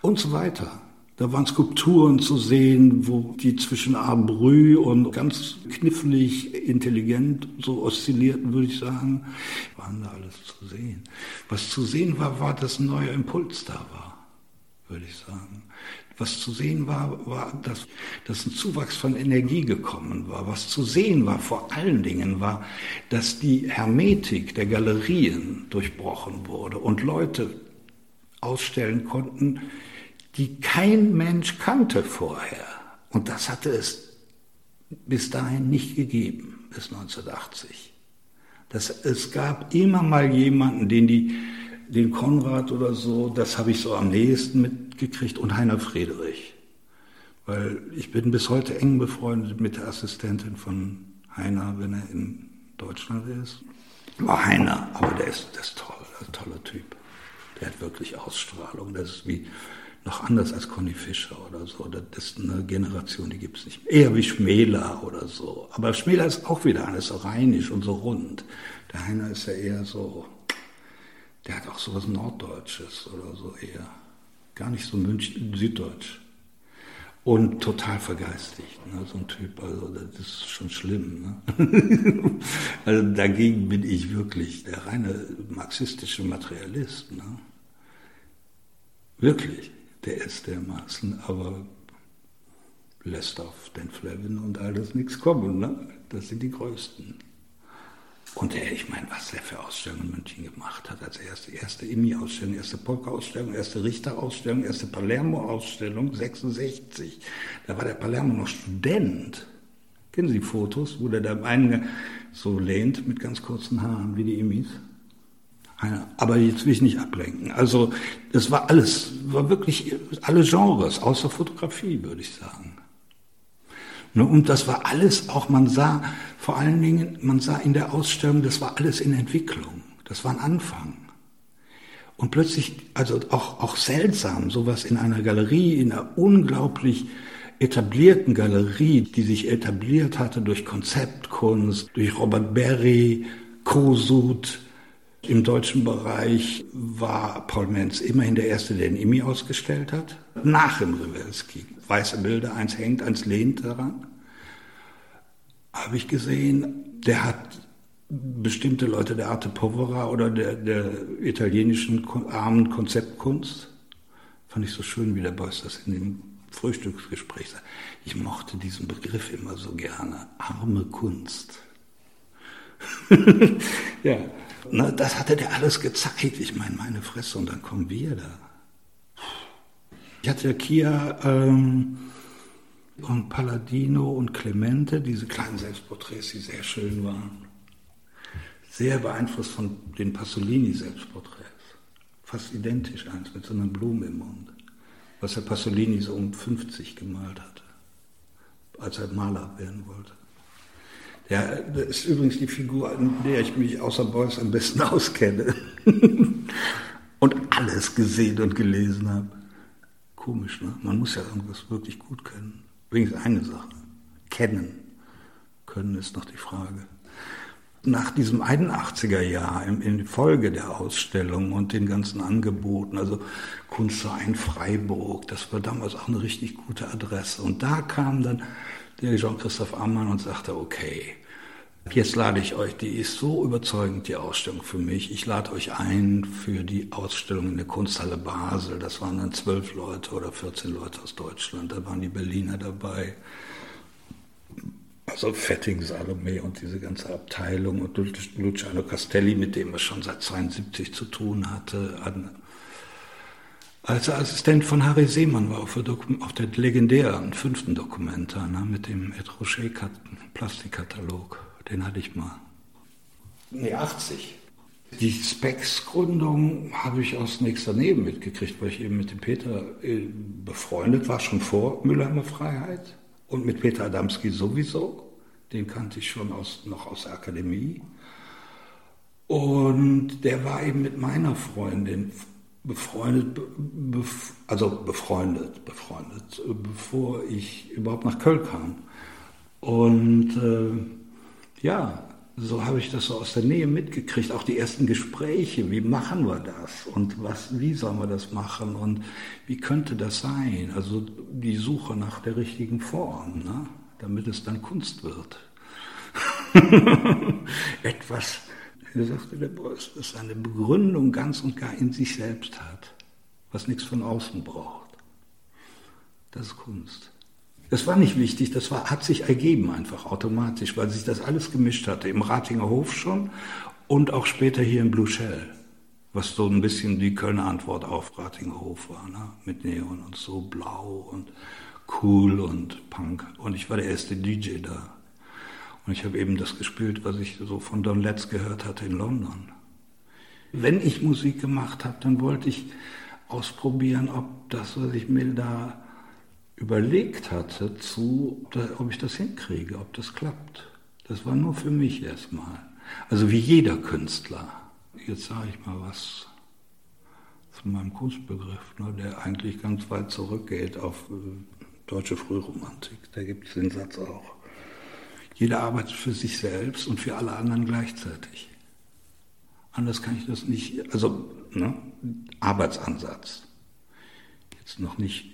und so weiter. Da waren Skulpturen zu sehen, wo die zwischen Abrü und ganz knifflig intelligent so oszillierten, würde ich sagen. Waren da alles zu sehen. Was zu sehen war, war, dass ein neuer Impuls da war würde ich sagen. Was zu sehen war, war, dass, dass ein Zuwachs von Energie gekommen war. Was zu sehen war vor allen Dingen war, dass die Hermetik der Galerien durchbrochen wurde und Leute ausstellen konnten, die kein Mensch kannte vorher. Und das hatte es bis dahin nicht gegeben, bis 1980. Das, es gab immer mal jemanden, den die den Konrad oder so, das habe ich so am nächsten mitgekriegt und Heiner Friedrich. Weil ich bin bis heute eng befreundet mit der Assistentin von Heiner, wenn er in Deutschland ist. War Heiner, aber der ist, der ist toll, ein toller Typ. Der hat wirklich Ausstrahlung. Das ist wie noch anders als Conny Fischer oder so. Das ist eine Generation, die gibt es nicht. Eher wie Schmäler oder so. Aber Schmäler ist auch wieder alles so rheinisch und so rund. Der Heiner ist ja eher so der hat auch sowas Norddeutsches oder so eher. Gar nicht so München, Süddeutsch. Und total vergeistigt, ne? so ein Typ, also das ist schon schlimm. Ne? also dagegen bin ich wirklich der reine marxistische Materialist. Ne? Wirklich, der ist dermaßen, aber lässt auf den Flevin und alles nichts kommen. Ne? Das sind die Größten. Und er, ich meine, was er für Ausstellungen in München gemacht hat, als erste, erste IMI-Ausstellung, erste Polka-Ausstellung, erste Richter-Ausstellung, erste Palermo-Ausstellung, 66. Da war der Palermo noch Student. Kennen Sie Fotos, wo der da einen so lehnt mit ganz kurzen Haaren, wie die Imis? Aber jetzt will ich nicht ablenken. Also, das war alles, war wirklich alle Genres, außer Fotografie, würde ich sagen. Und das war alles auch, man sah vor allen Dingen, man sah in der Ausstellung, das war alles in Entwicklung. Das war ein Anfang. Und plötzlich, also auch, auch seltsam, sowas in einer Galerie, in einer unglaublich etablierten Galerie, die sich etabliert hatte durch Konzeptkunst, durch Robert Berry, Kosut. Im deutschen Bereich war Paul Menz immerhin der Erste, der den IMI ausgestellt hat, nach dem Rewelski weiße Bilder, eins hängt, eins lehnt daran. Habe ich gesehen, der hat bestimmte Leute der Arte Povera oder der, der italienischen armen Konzeptkunst Fand ich so schön, wie der Beuys das in dem Frühstücksgespräch sagt. Ich mochte diesen Begriff immer so gerne. Arme Kunst. ja, na, das hatte der alles gezeigt. Ich meine, meine Fresse, und dann kommen wir da. Ich hatte ja Kia ähm, und Palladino und Clemente, diese kleinen Selbstporträts, die sehr schön waren. Sehr beeinflusst von den Pasolini-Selbstporträts. Fast identisch eins mit so einer Blume im Mund. Was Herr Pasolini so um 50 gemalt hatte, als er Maler werden wollte. Ja, das ist übrigens die Figur, an der ich mich außer Beuys am besten auskenne. und alles gesehen und gelesen habe. Komisch, ne? Man muss ja irgendwas wirklich gut kennen. Übrigens eine Sache. Kennen. Können ist noch die Frage. Nach diesem 81er Jahr, in Folge der Ausstellung und den ganzen Angeboten, also Kunstverein Freiburg, das war damals auch eine richtig gute Adresse. Und da kam dann der Jean-Christoph Ammann und sagte, okay, Jetzt lade ich euch, die ist so überzeugend, die Ausstellung für mich. Ich lade euch ein für die Ausstellung in der Kunsthalle Basel. Das waren dann zwölf Leute oder 14 Leute aus Deutschland. Da waren die Berliner dabei. Also Fetting, Salome und diese ganze Abteilung und Luciano Castelli, mit dem er schon seit 72 zu tun hatte, als Assistent von Harry Seemann war auf der, auf der legendären fünften Dokumenta ne, mit dem Ed Rocher Plastikkatalog. Den hatte ich mal. Nee, 80. Die Specs-Gründung habe ich aus nächster Nähe mitgekriegt, weil ich eben mit dem Peter äh, befreundet war, schon vor Mülheimer Freiheit. Und mit Peter Adamski sowieso. Den kannte ich schon aus, noch aus der Akademie. Und der war eben mit meiner Freundin befreundet, bef, also befreundet, befreundet, bevor ich überhaupt nach Köln kam. Und äh, ja, so habe ich das so aus der Nähe mitgekriegt, auch die ersten Gespräche, wie machen wir das und was, wie sollen wir das machen und wie könnte das sein? Also die Suche nach der richtigen Form, ne? damit es dann Kunst wird. Etwas, wie sagte der Boss, das eine Begründung ganz und gar in sich selbst hat, was nichts von außen braucht. Das ist Kunst. Das war nicht wichtig, das war, hat sich ergeben einfach automatisch, weil sich das alles gemischt hatte. Im Ratinger Hof schon und auch später hier im Blue Shell, was so ein bisschen die Kölner Antwort auf Ratinger Hof war, ne? mit Neon und so blau und cool und Punk. Und ich war der erste DJ da. Und ich habe eben das gespielt, was ich so von Don Letts gehört hatte in London. Wenn ich Musik gemacht habe, dann wollte ich ausprobieren, ob das, was ich mir da überlegt hatte, zu, ob ich das hinkriege, ob das klappt. Das war nur für mich erstmal. Also wie jeder Künstler. Jetzt sage ich mal was zu meinem Kunstbegriff, ne, der eigentlich ganz weit zurückgeht auf äh, deutsche Frühromantik. Da gibt es den Satz auch. Jeder arbeitet für sich selbst und für alle anderen gleichzeitig. Anders kann ich das nicht, also ne, Arbeitsansatz. Jetzt noch nicht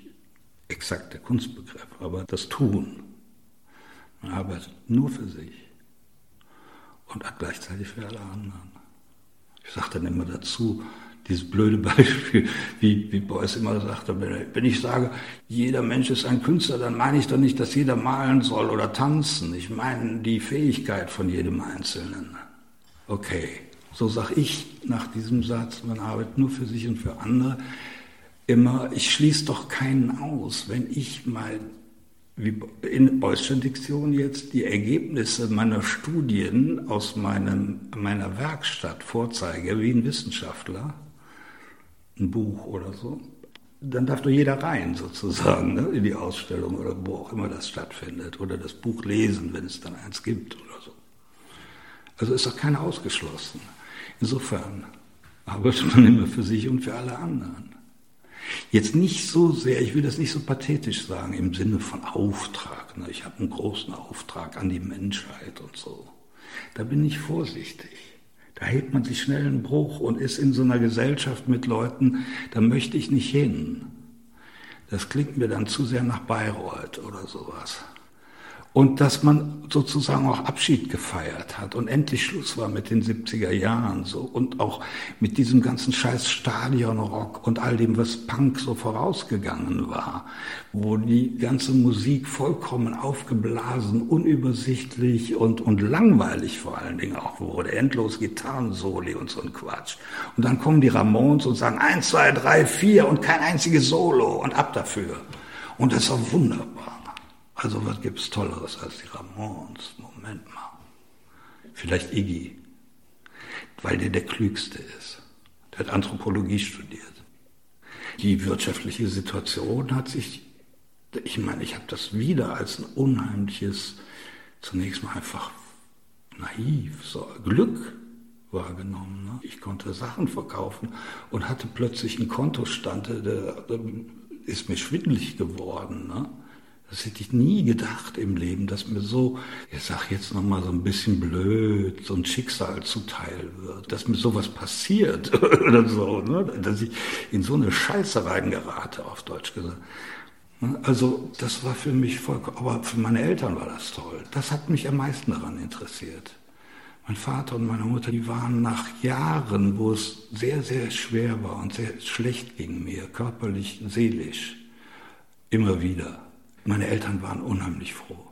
exakt der Kunstbegriff, aber das Tun. Man arbeitet nur für sich und gleichzeitig für alle anderen. Ich sage dann immer dazu, dieses blöde Beispiel, wie, wie Beuys immer sagte, wenn ich sage, jeder Mensch ist ein Künstler, dann meine ich doch nicht, dass jeder malen soll oder tanzen. Ich meine die Fähigkeit von jedem Einzelnen. Okay, so sage ich nach diesem Satz, man arbeitet nur für sich und für andere immer, ich schließe doch keinen aus, wenn ich mal wie in Diktion jetzt die Ergebnisse meiner Studien aus meinem, meiner Werkstatt vorzeige, wie ein Wissenschaftler, ein Buch oder so, dann darf doch jeder rein sozusagen ne, in die Ausstellung oder wo auch immer das stattfindet oder das Buch lesen, wenn es dann eins gibt oder so. Also ist doch keiner ausgeschlossen. Insofern arbeitet man immer für sich und für alle anderen. Jetzt nicht so sehr, ich will das nicht so pathetisch sagen, im Sinne von Auftrag. Ne? Ich habe einen großen Auftrag an die Menschheit und so. Da bin ich vorsichtig. Da hebt man sich schnell einen Bruch und ist in so einer Gesellschaft mit Leuten, da möchte ich nicht hin. Das klingt mir dann zu sehr nach Bayreuth oder sowas. Und dass man sozusagen auch Abschied gefeiert hat und endlich Schluss war mit den 70er Jahren so und auch mit diesem ganzen scheiß Stadionrock und all dem, was Punk so vorausgegangen war, wo die ganze Musik vollkommen aufgeblasen, unübersichtlich und, und langweilig vor allen Dingen auch wurde. Endlos Gitarrensoli und so ein Quatsch. Und dann kommen die Ramones und sagen eins, zwei, drei, vier und kein einziges Solo und ab dafür. Und das auch wunderbar. Also was gibt's Tolleres als die Ramones? Moment mal. Vielleicht Iggy, weil der der Klügste ist. Der hat Anthropologie studiert. Die wirtschaftliche Situation hat sich, ich meine, ich habe das wieder als ein unheimliches, zunächst mal einfach naiv, so Glück wahrgenommen. Ne? Ich konnte Sachen verkaufen und hatte plötzlich einen Kontostand, der, der ist mir schwindlig geworden. Ne? Das hätte ich nie gedacht im Leben, dass mir so, ich sag jetzt nochmal so ein bisschen blöd, so ein Schicksal zuteil wird, dass mir sowas passiert oder so, ne? dass ich in so eine Scheiße reingerate, auf Deutsch gesagt. Also das war für mich vollkommen, aber für meine Eltern war das toll. Das hat mich am meisten daran interessiert. Mein Vater und meine Mutter, die waren nach Jahren, wo es sehr, sehr schwer war und sehr schlecht ging mir, körperlich, seelisch, immer wieder meine Eltern waren unheimlich froh.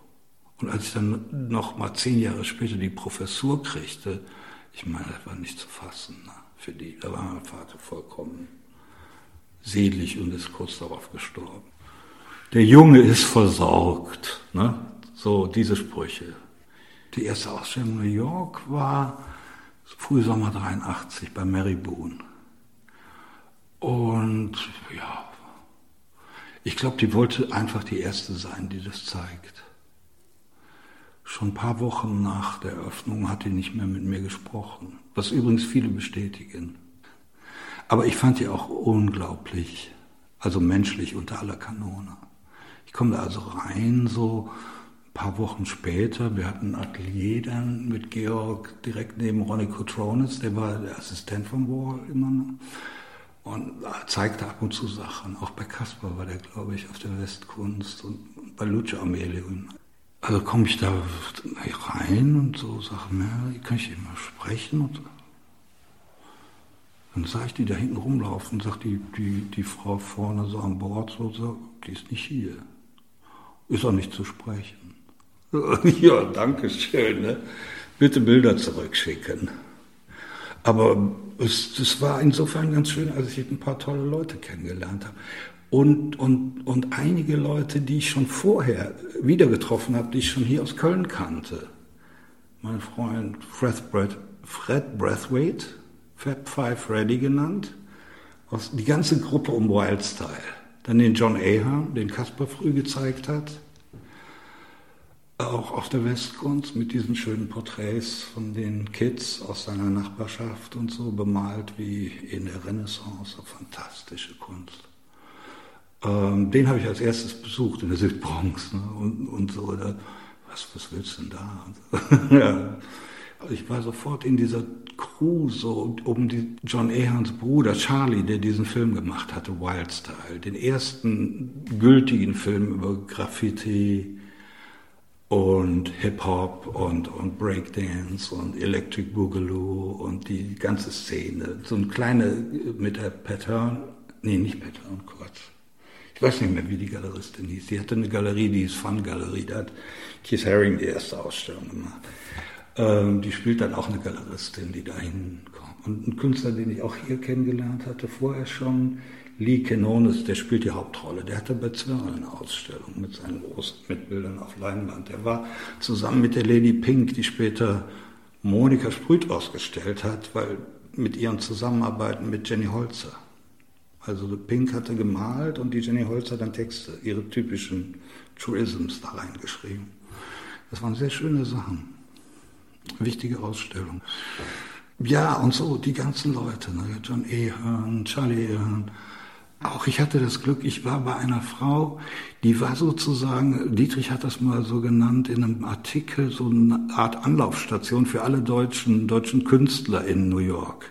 Und als ich dann noch mal zehn Jahre später die Professur kriegte, ich meine, das war nicht zu fassen ne, für die. Da war mein Vater vollkommen selig und ist kurz darauf gestorben. Der Junge ist versorgt. Ne? So diese Sprüche. Die erste Ausstellung in New York war Frühsommer 83 bei Mary Boone. Und ja, ich glaube, die wollte einfach die Erste sein, die das zeigt. Schon ein paar Wochen nach der Eröffnung hat die nicht mehr mit mir gesprochen, was übrigens viele bestätigen. Aber ich fand die auch unglaublich, also menschlich unter aller Kanone. Ich komme da also rein, so ein paar Wochen später. Wir hatten ein Atelier dann mit Georg direkt neben Ronnie Cotronis, der war der Assistent von Wall immer. noch und zeigte ab und zu Sachen. Auch bei Caspar war der, glaube ich, auf der Westkunst und bei Lucio Amelium. Also komme ich da rein und so sage, Mary, kann ich immer sprechen? Und dann sah ich die da hinten rumlaufen und sagt die, die, die Frau vorne so an Bord, so, so, die ist nicht hier. Ist auch nicht zu sprechen. ja, danke schön. Ne? Bitte Bilder zurückschicken. Aber es, es war insofern ganz schön, als ich ein paar tolle Leute kennengelernt habe. Und, und, und einige Leute, die ich schon vorher wieder getroffen habe, die ich schon hier aus Köln kannte. Mein Freund Fred, Brett, Fred Breathwaite, Fab Five Freddy genannt, aus, die ganze Gruppe um Wildstyle. Dann den John Ahern, den Kasper früh gezeigt hat auch auf der Westkunst mit diesen schönen Porträts von den Kids aus seiner Nachbarschaft und so bemalt wie in der Renaissance. Fantastische Kunst. Ähm, den habe ich als erstes besucht in der Südbronx ne? und, und so. Da, was, was willst du denn da? ja. Also ich war sofort in dieser Crew so um die John Ahans Bruder Charlie, der diesen Film gemacht hatte, Wildstyle, den ersten gültigen Film über Graffiti, und Hip-Hop und, und Breakdance und Electric Boogaloo und die ganze Szene. So eine kleine mit der Pattern, nee, nicht Pattern, Quatsch. Ich weiß nicht mehr, wie die Galeristin hieß. Die hatte eine Galerie, die ist Fun Galerie. Da hat Keith Haring die erste Ausstellung gemacht. Ähm, die spielt dann auch eine Galeristin, die dahin kommt. Und ein Künstler, den ich auch hier kennengelernt hatte, vorher schon, Lee Kenonis, der spielt die Hauptrolle. Der hatte bei Zwirl eine Ausstellung mit seinen großen Mitbildern auf Leinwand. Der war zusammen mit der Lady Pink, die später Monika Sprüth ausgestellt hat, weil mit ihren Zusammenarbeiten mit Jenny Holzer. Also Pink hatte gemalt und die Jenny Holzer dann Texte, ihre typischen Truisms da reingeschrieben. Das waren sehr schöne Sachen. Wichtige Ausstellung. Ja, und so die ganzen Leute, ne? John Ahern, Charlie Ahern, auch ich hatte das Glück, ich war bei einer Frau, die war sozusagen, Dietrich hat das mal so genannt in einem Artikel, so eine Art Anlaufstation für alle deutschen, deutschen Künstler in New York.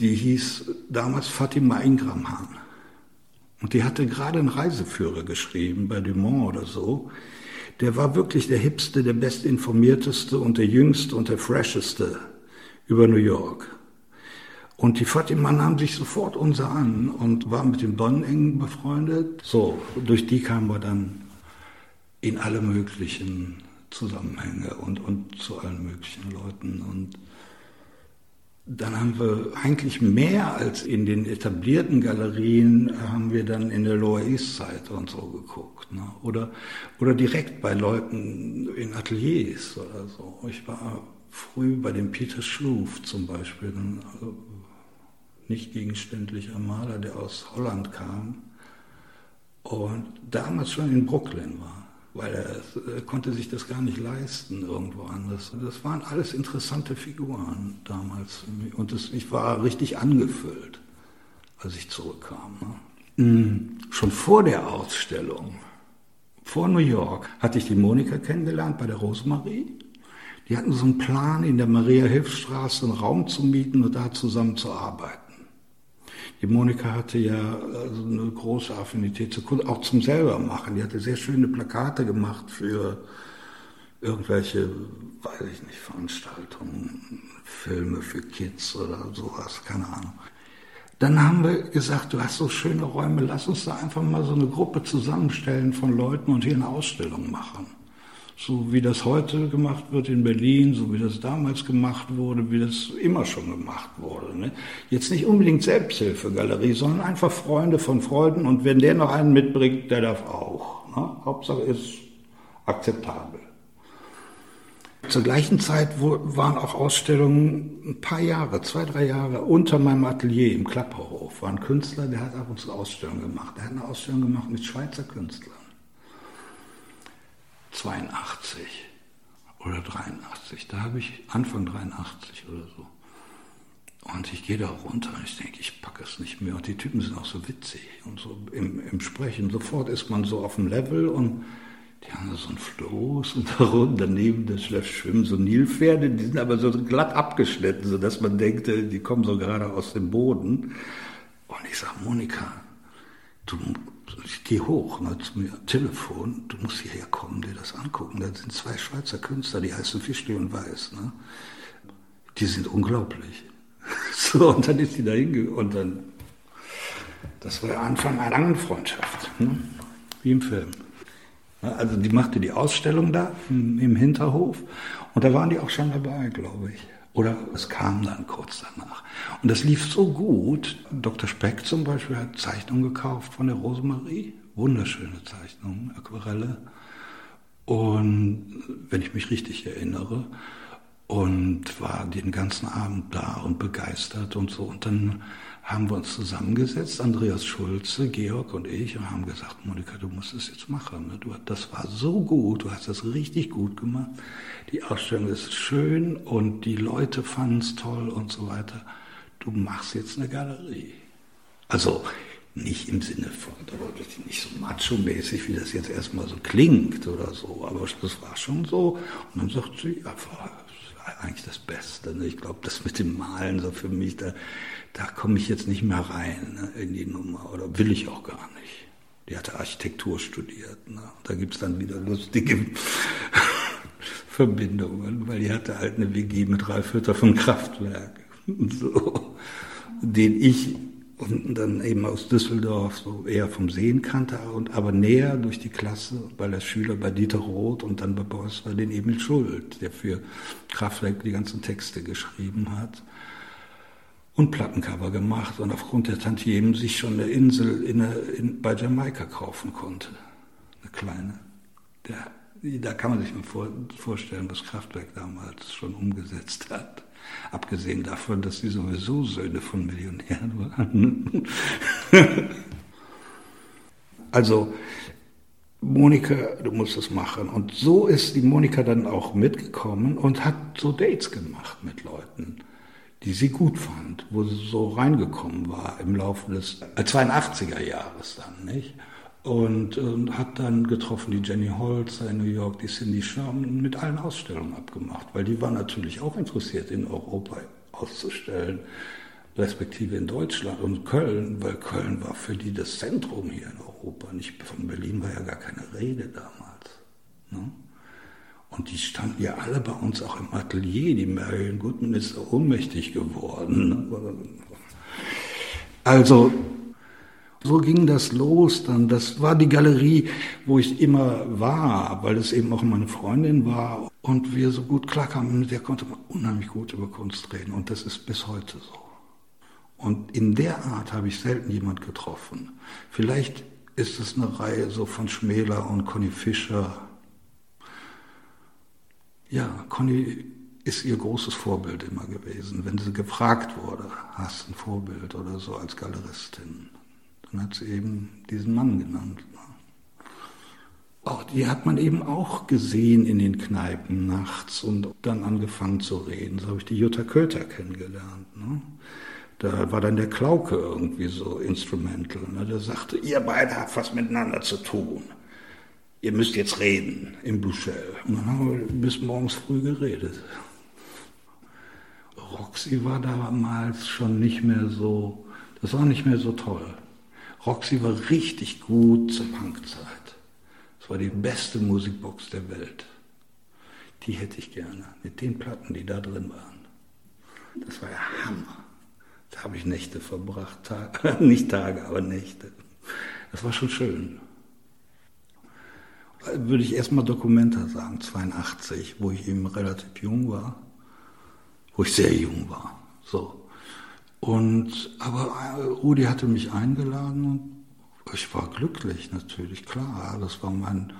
Die hieß damals Fatima Ingramhahn. Und die hatte gerade einen Reiseführer geschrieben bei Dumont oder so. Der war wirklich der hipste, der bestinformierteste und der jüngste und der fresheste über New York. Und die Fatima nahm sich sofort unser an und war mit dem Don eng befreundet. So, durch die kamen wir dann in alle möglichen Zusammenhänge und, und zu allen möglichen Leuten. Und dann haben wir eigentlich mehr als in den etablierten Galerien, haben wir dann in der Lower East Side und so geguckt. Ne? Oder, oder direkt bei Leuten in Ateliers oder so. Ich war früh bei dem Peter Schloof zum Beispiel, ein also nicht gegenständlicher Maler, der aus Holland kam und damals schon in Brooklyn war weil er, konnte sich das gar nicht leisten irgendwo anders. Das waren alles interessante Figuren damals. Und das, ich war richtig angefüllt, als ich zurückkam. Ne? Mhm. Schon vor der Ausstellung, vor New York, hatte ich die Monika kennengelernt bei der Rosemarie. Die hatten so einen Plan, in der Maria-Hilf-Straße einen Raum zu mieten und da zusammen zu arbeiten. Die Monika hatte ja also eine große Affinität zu Kunst, auch zum selber machen. Die hatte sehr schöne Plakate gemacht für irgendwelche, weiß ich nicht, Veranstaltungen, Filme für Kids oder sowas, keine Ahnung. Dann haben wir gesagt, du hast so schöne Räume, lass uns da einfach mal so eine Gruppe zusammenstellen von Leuten und hier eine Ausstellung machen so wie das heute gemacht wird in Berlin, so wie das damals gemacht wurde, wie das immer schon gemacht wurde. Ne? Jetzt nicht unbedingt Selbsthilfegalerie, sondern einfach Freunde von Freunden und wenn der noch einen mitbringt, der darf auch. Ne? Hauptsache ist akzeptabel. Zur gleichen Zeit waren auch Ausstellungen ein paar Jahre, zwei, drei Jahre unter meinem Atelier im Klapperhof. War ein Künstler, der hat ab und zu Ausstellungen gemacht. Der hat eine Ausstellung gemacht mit Schweizer Künstlern. 82 oder 83. Da habe ich Anfang 83 oder so. Und ich gehe da runter und ich denke, ich packe es nicht mehr. Und die Typen sind auch so witzig und so im, im Sprechen. Sofort ist man so auf dem Level und die haben so ein Floß und daneben das schwimmen so Nilpferde, die sind aber so glatt abgeschnitten, sodass man denkt, die kommen so gerade aus dem Boden. Und ich sage, Monika, du ich gehe hoch ne, zu mir, Telefon, du musst hierher kommen, dir das angucken. Da sind zwei Schweizer Künstler, die heißen Fischli und Weiß. Ne? Die sind unglaublich. so, und dann ist sie da hingegangen und dann, das war der Anfang einer langen Freundschaft, ne? wie im Film. Also die machte die Ausstellung da im Hinterhof und da waren die auch schon dabei, glaube ich. Oder es kam dann kurz danach. Und das lief so gut. Dr. Speck zum Beispiel hat Zeichnungen gekauft von der Rosemarie. Wunderschöne Zeichnungen, Aquarelle. Und wenn ich mich richtig erinnere, und war den ganzen Abend da und begeistert und so. Und dann haben wir uns zusammengesetzt, Andreas Schulze, Georg und ich, und haben gesagt, Monika, du musst es jetzt machen. Ne? Du, das war so gut, du hast das richtig gut gemacht. Die Ausstellung ist schön und die Leute fanden es toll und so weiter. Du machst jetzt eine Galerie. Also nicht im Sinne von, nicht so macho-mäßig, wie das jetzt erstmal so klingt oder so, aber das war schon so. Und dann sagt sie, ja, war eigentlich das Beste. Ne? Ich glaube, das mit dem Malen so für mich, da, da komme ich jetzt nicht mehr rein ne, in die Nummer oder will ich auch gar nicht. Die hatte Architektur studiert. Ne? Da gibt es dann wieder lustige Verbindungen, weil die hatte halt eine WG mit Ralf Hütter vom Kraftwerk. So, den ich und dann eben aus Düsseldorf so eher vom Sehen kannte und aber näher durch die Klasse, weil er Schüler bei Dieter Roth und dann bei Boris war den Emil Schuld, der für Kraftwerk die ganzen Texte geschrieben hat und Plattencover gemacht und aufgrund der Tantiemen sich schon eine Insel in, in, bei Jamaika kaufen konnte. Eine kleine. Der, da kann man sich mal vor, vorstellen, was Kraftwerk damals schon umgesetzt hat. Abgesehen davon, dass sie sowieso Söhne von Millionären waren. also, Monika, du musst es machen. Und so ist die Monika dann auch mitgekommen und hat so Dates gemacht mit Leuten die sie gut fand, wo sie so reingekommen war im Laufe des 82er Jahres dann, nicht? Und, und hat dann getroffen die Jenny Holzer in New York, die Cindy Sherman mit allen Ausstellungen abgemacht, weil die war natürlich auch interessiert, in Europa auszustellen. respektive in Deutschland und Köln, weil Köln war für die das Zentrum hier in Europa. Nicht von Berlin war ja gar keine Rede damals. Ne? Und die standen ja alle bei uns auch im Atelier. Die Marion Goodman ist ohnmächtig geworden. Ne? Also so ging das los dann. Das war die Galerie, wo ich immer war, weil es eben auch meine Freundin war und wir so gut klarkamen. Mit der konnte man unheimlich gut über Kunst reden und das ist bis heute so. Und in der Art habe ich selten jemand getroffen. Vielleicht ist es eine Reihe so von Schmäler und Conny Fischer. Ja, Conny ist ihr großes Vorbild immer gewesen. Wenn sie gefragt wurde, hast du ein Vorbild oder so als Galeristin, dann hat sie eben diesen Mann genannt. Auch die hat man eben auch gesehen in den Kneipen nachts und dann angefangen zu reden. So habe ich die Jutta Köter kennengelernt. Ne? Da war dann der Klauke irgendwie so instrumental. Ne? Der sagte, ihr beide habt was miteinander zu tun. Ihr müsst jetzt reden im Buchel. Und dann haben wir bis morgens früh geredet. Roxy war damals schon nicht mehr so, das war nicht mehr so toll. Roxy war richtig gut zur Punkzeit. Es war die beste Musikbox der Welt. Die hätte ich gerne, mit den Platten, die da drin waren. Das war ja Hammer. Da habe ich Nächte verbracht, Tage, nicht Tage, aber Nächte. Das war schon schön. Würde ich erstmal Dokumenta sagen, 82, wo ich eben relativ jung war, wo ich sehr jung war. So. Und, aber äh, Rudi hatte mich eingeladen und ich war glücklich natürlich, klar. Das war mein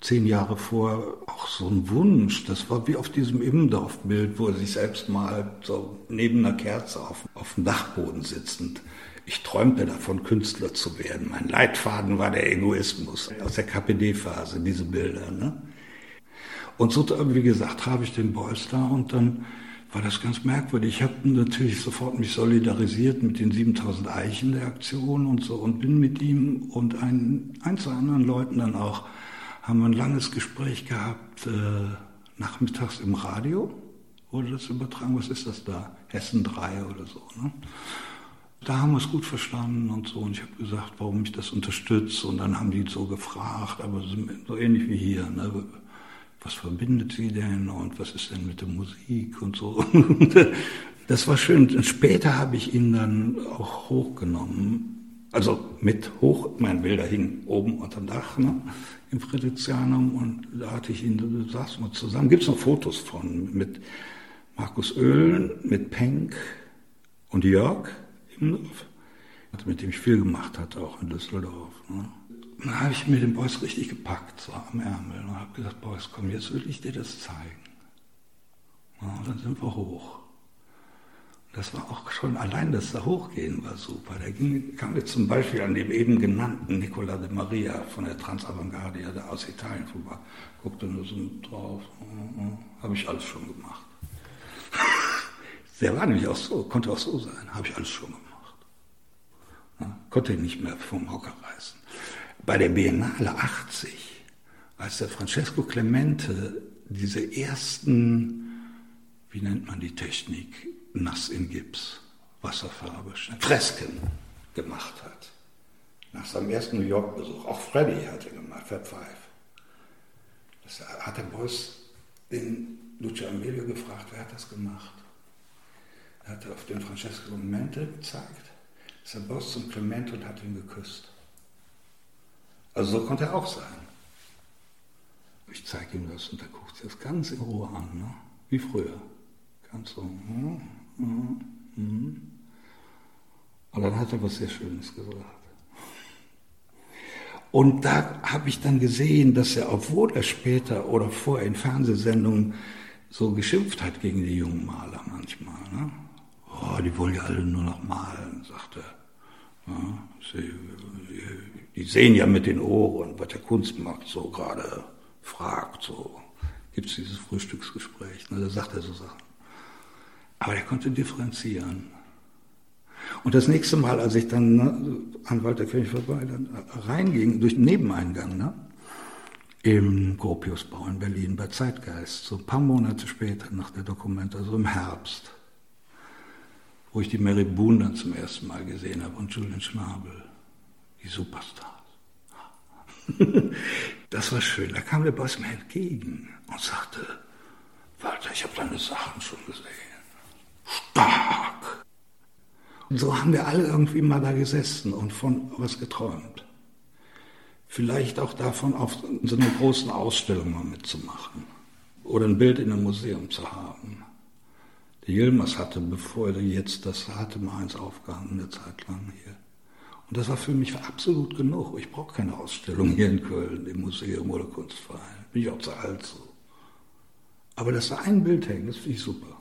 zehn Jahre vor auch so ein Wunsch. Das war wie auf diesem Immendorf-Bild, wo er sich selbst mal so neben einer Kerze auf, auf dem Dachboden sitzend. Ich träumte davon, Künstler zu werden. Mein Leitfaden war der Egoismus aus der KPD-Phase, diese Bilder. Ne? Und so, wie gesagt, habe ich den Beuys da und dann war das ganz merkwürdig. Ich habe natürlich sofort mich solidarisiert mit den 7000 Eichen der Aktion und so und bin mit ihm und ein, ein, zwei anderen Leuten dann auch haben wir ein langes Gespräch gehabt, äh, nachmittags im Radio wurde das übertragen. Was ist das da? Hessen 3 oder so. Ne? Da haben wir es gut verstanden und so. Und ich habe gesagt, warum ich das unterstütze. Und dann haben die so gefragt, aber so ähnlich wie hier. Ne? Was verbindet sie denn und was ist denn mit der Musik und so. das war schön. Später habe ich ihn dann auch hochgenommen. Also mit hoch, mein Bilder hing oben unterm Dach. Ne? im Friedrichsjanum und da hatte ich ihn, da saßen wir zusammen. Gibt es noch Fotos von mit Markus Oehlen, mit Penck und Jörg Imdorf, mit dem ich viel gemacht hatte, auch in Düsseldorf. Ne? Dann habe ich mir den Boys richtig gepackt, so am Ärmel, und habe gesagt, Boys, komm, jetzt will ich dir das zeigen. Ja, und dann sind wir hoch. Das war auch schon allein das da hochgehen war super. Da ging, kam jetzt zum Beispiel an dem eben genannten Nicola de Maria von der Transavantgardia da aus Italien vorbei. Guckte nur so drauf. Habe ich alles schon gemacht. Der war nämlich auch so, konnte auch so sein. Habe ich alles schon gemacht. Ja, konnte ihn nicht mehr vom Hocker reißen. Bei der Biennale 80, als der Francesco Clemente diese ersten, wie nennt man die Technik, nass in Gips, Wasserfarbe, Fresken gemacht hat. Nach seinem ersten New York-Besuch. Auch Freddy hatte gemacht, Fab Five. Das hat der Boss den Lucio Amelio gefragt, wer hat das gemacht? Er hat auf den Francesco Mente gezeigt, ist der Boss zum Clement und hat ihn geküsst. Also so konnte er auch sein. Ich zeige ihm das und er guckt sich das ganz in Ruhe an, ne? wie früher. Ganz so. Hm? Mhm. Mhm. Und dann hat er was sehr Schönes gesagt. Und da habe ich dann gesehen, dass er, obwohl er später oder vorher in Fernsehsendungen so geschimpft hat gegen die jungen Maler manchmal, ne? oh, die wollen ja alle nur noch malen, sagt er. Ja, sie, die sehen ja mit den Ohren, was der Kunstmarkt so gerade fragt. So gibt es dieses Frühstücksgespräch. Ne? Da sagt er so Sachen. Aber er konnte differenzieren. Und das nächste Mal, als ich dann ne, an Walter König vorbei dann reinging, durch den Nebeneingang, ne, im Gropiusbau in Berlin bei Zeitgeist, so ein paar Monate später nach der Dokumente, also im Herbst, wo ich die Mary Boone dann zum ersten Mal gesehen habe und Julian Schnabel, die Superstars. das war schön. Da kam der Boss mir entgegen und sagte, Walter, ich habe deine Sachen schon gesehen. Stark! Und so haben wir alle irgendwie mal da gesessen und von was geträumt. Vielleicht auch davon, auf so einer großen Ausstellung mal mitzumachen oder ein Bild in einem Museum zu haben. Der Yilmaz hatte, bevor er jetzt das hatte, mal eins aufgehangen, eine Zeit lang hier. Und das war für mich absolut genug. Ich brauche keine Ausstellung hier in Köln, im Museum oder Kunstverein. Bin ich auch zu alt so. Aber dass da ein Bild hängt, das finde ich super.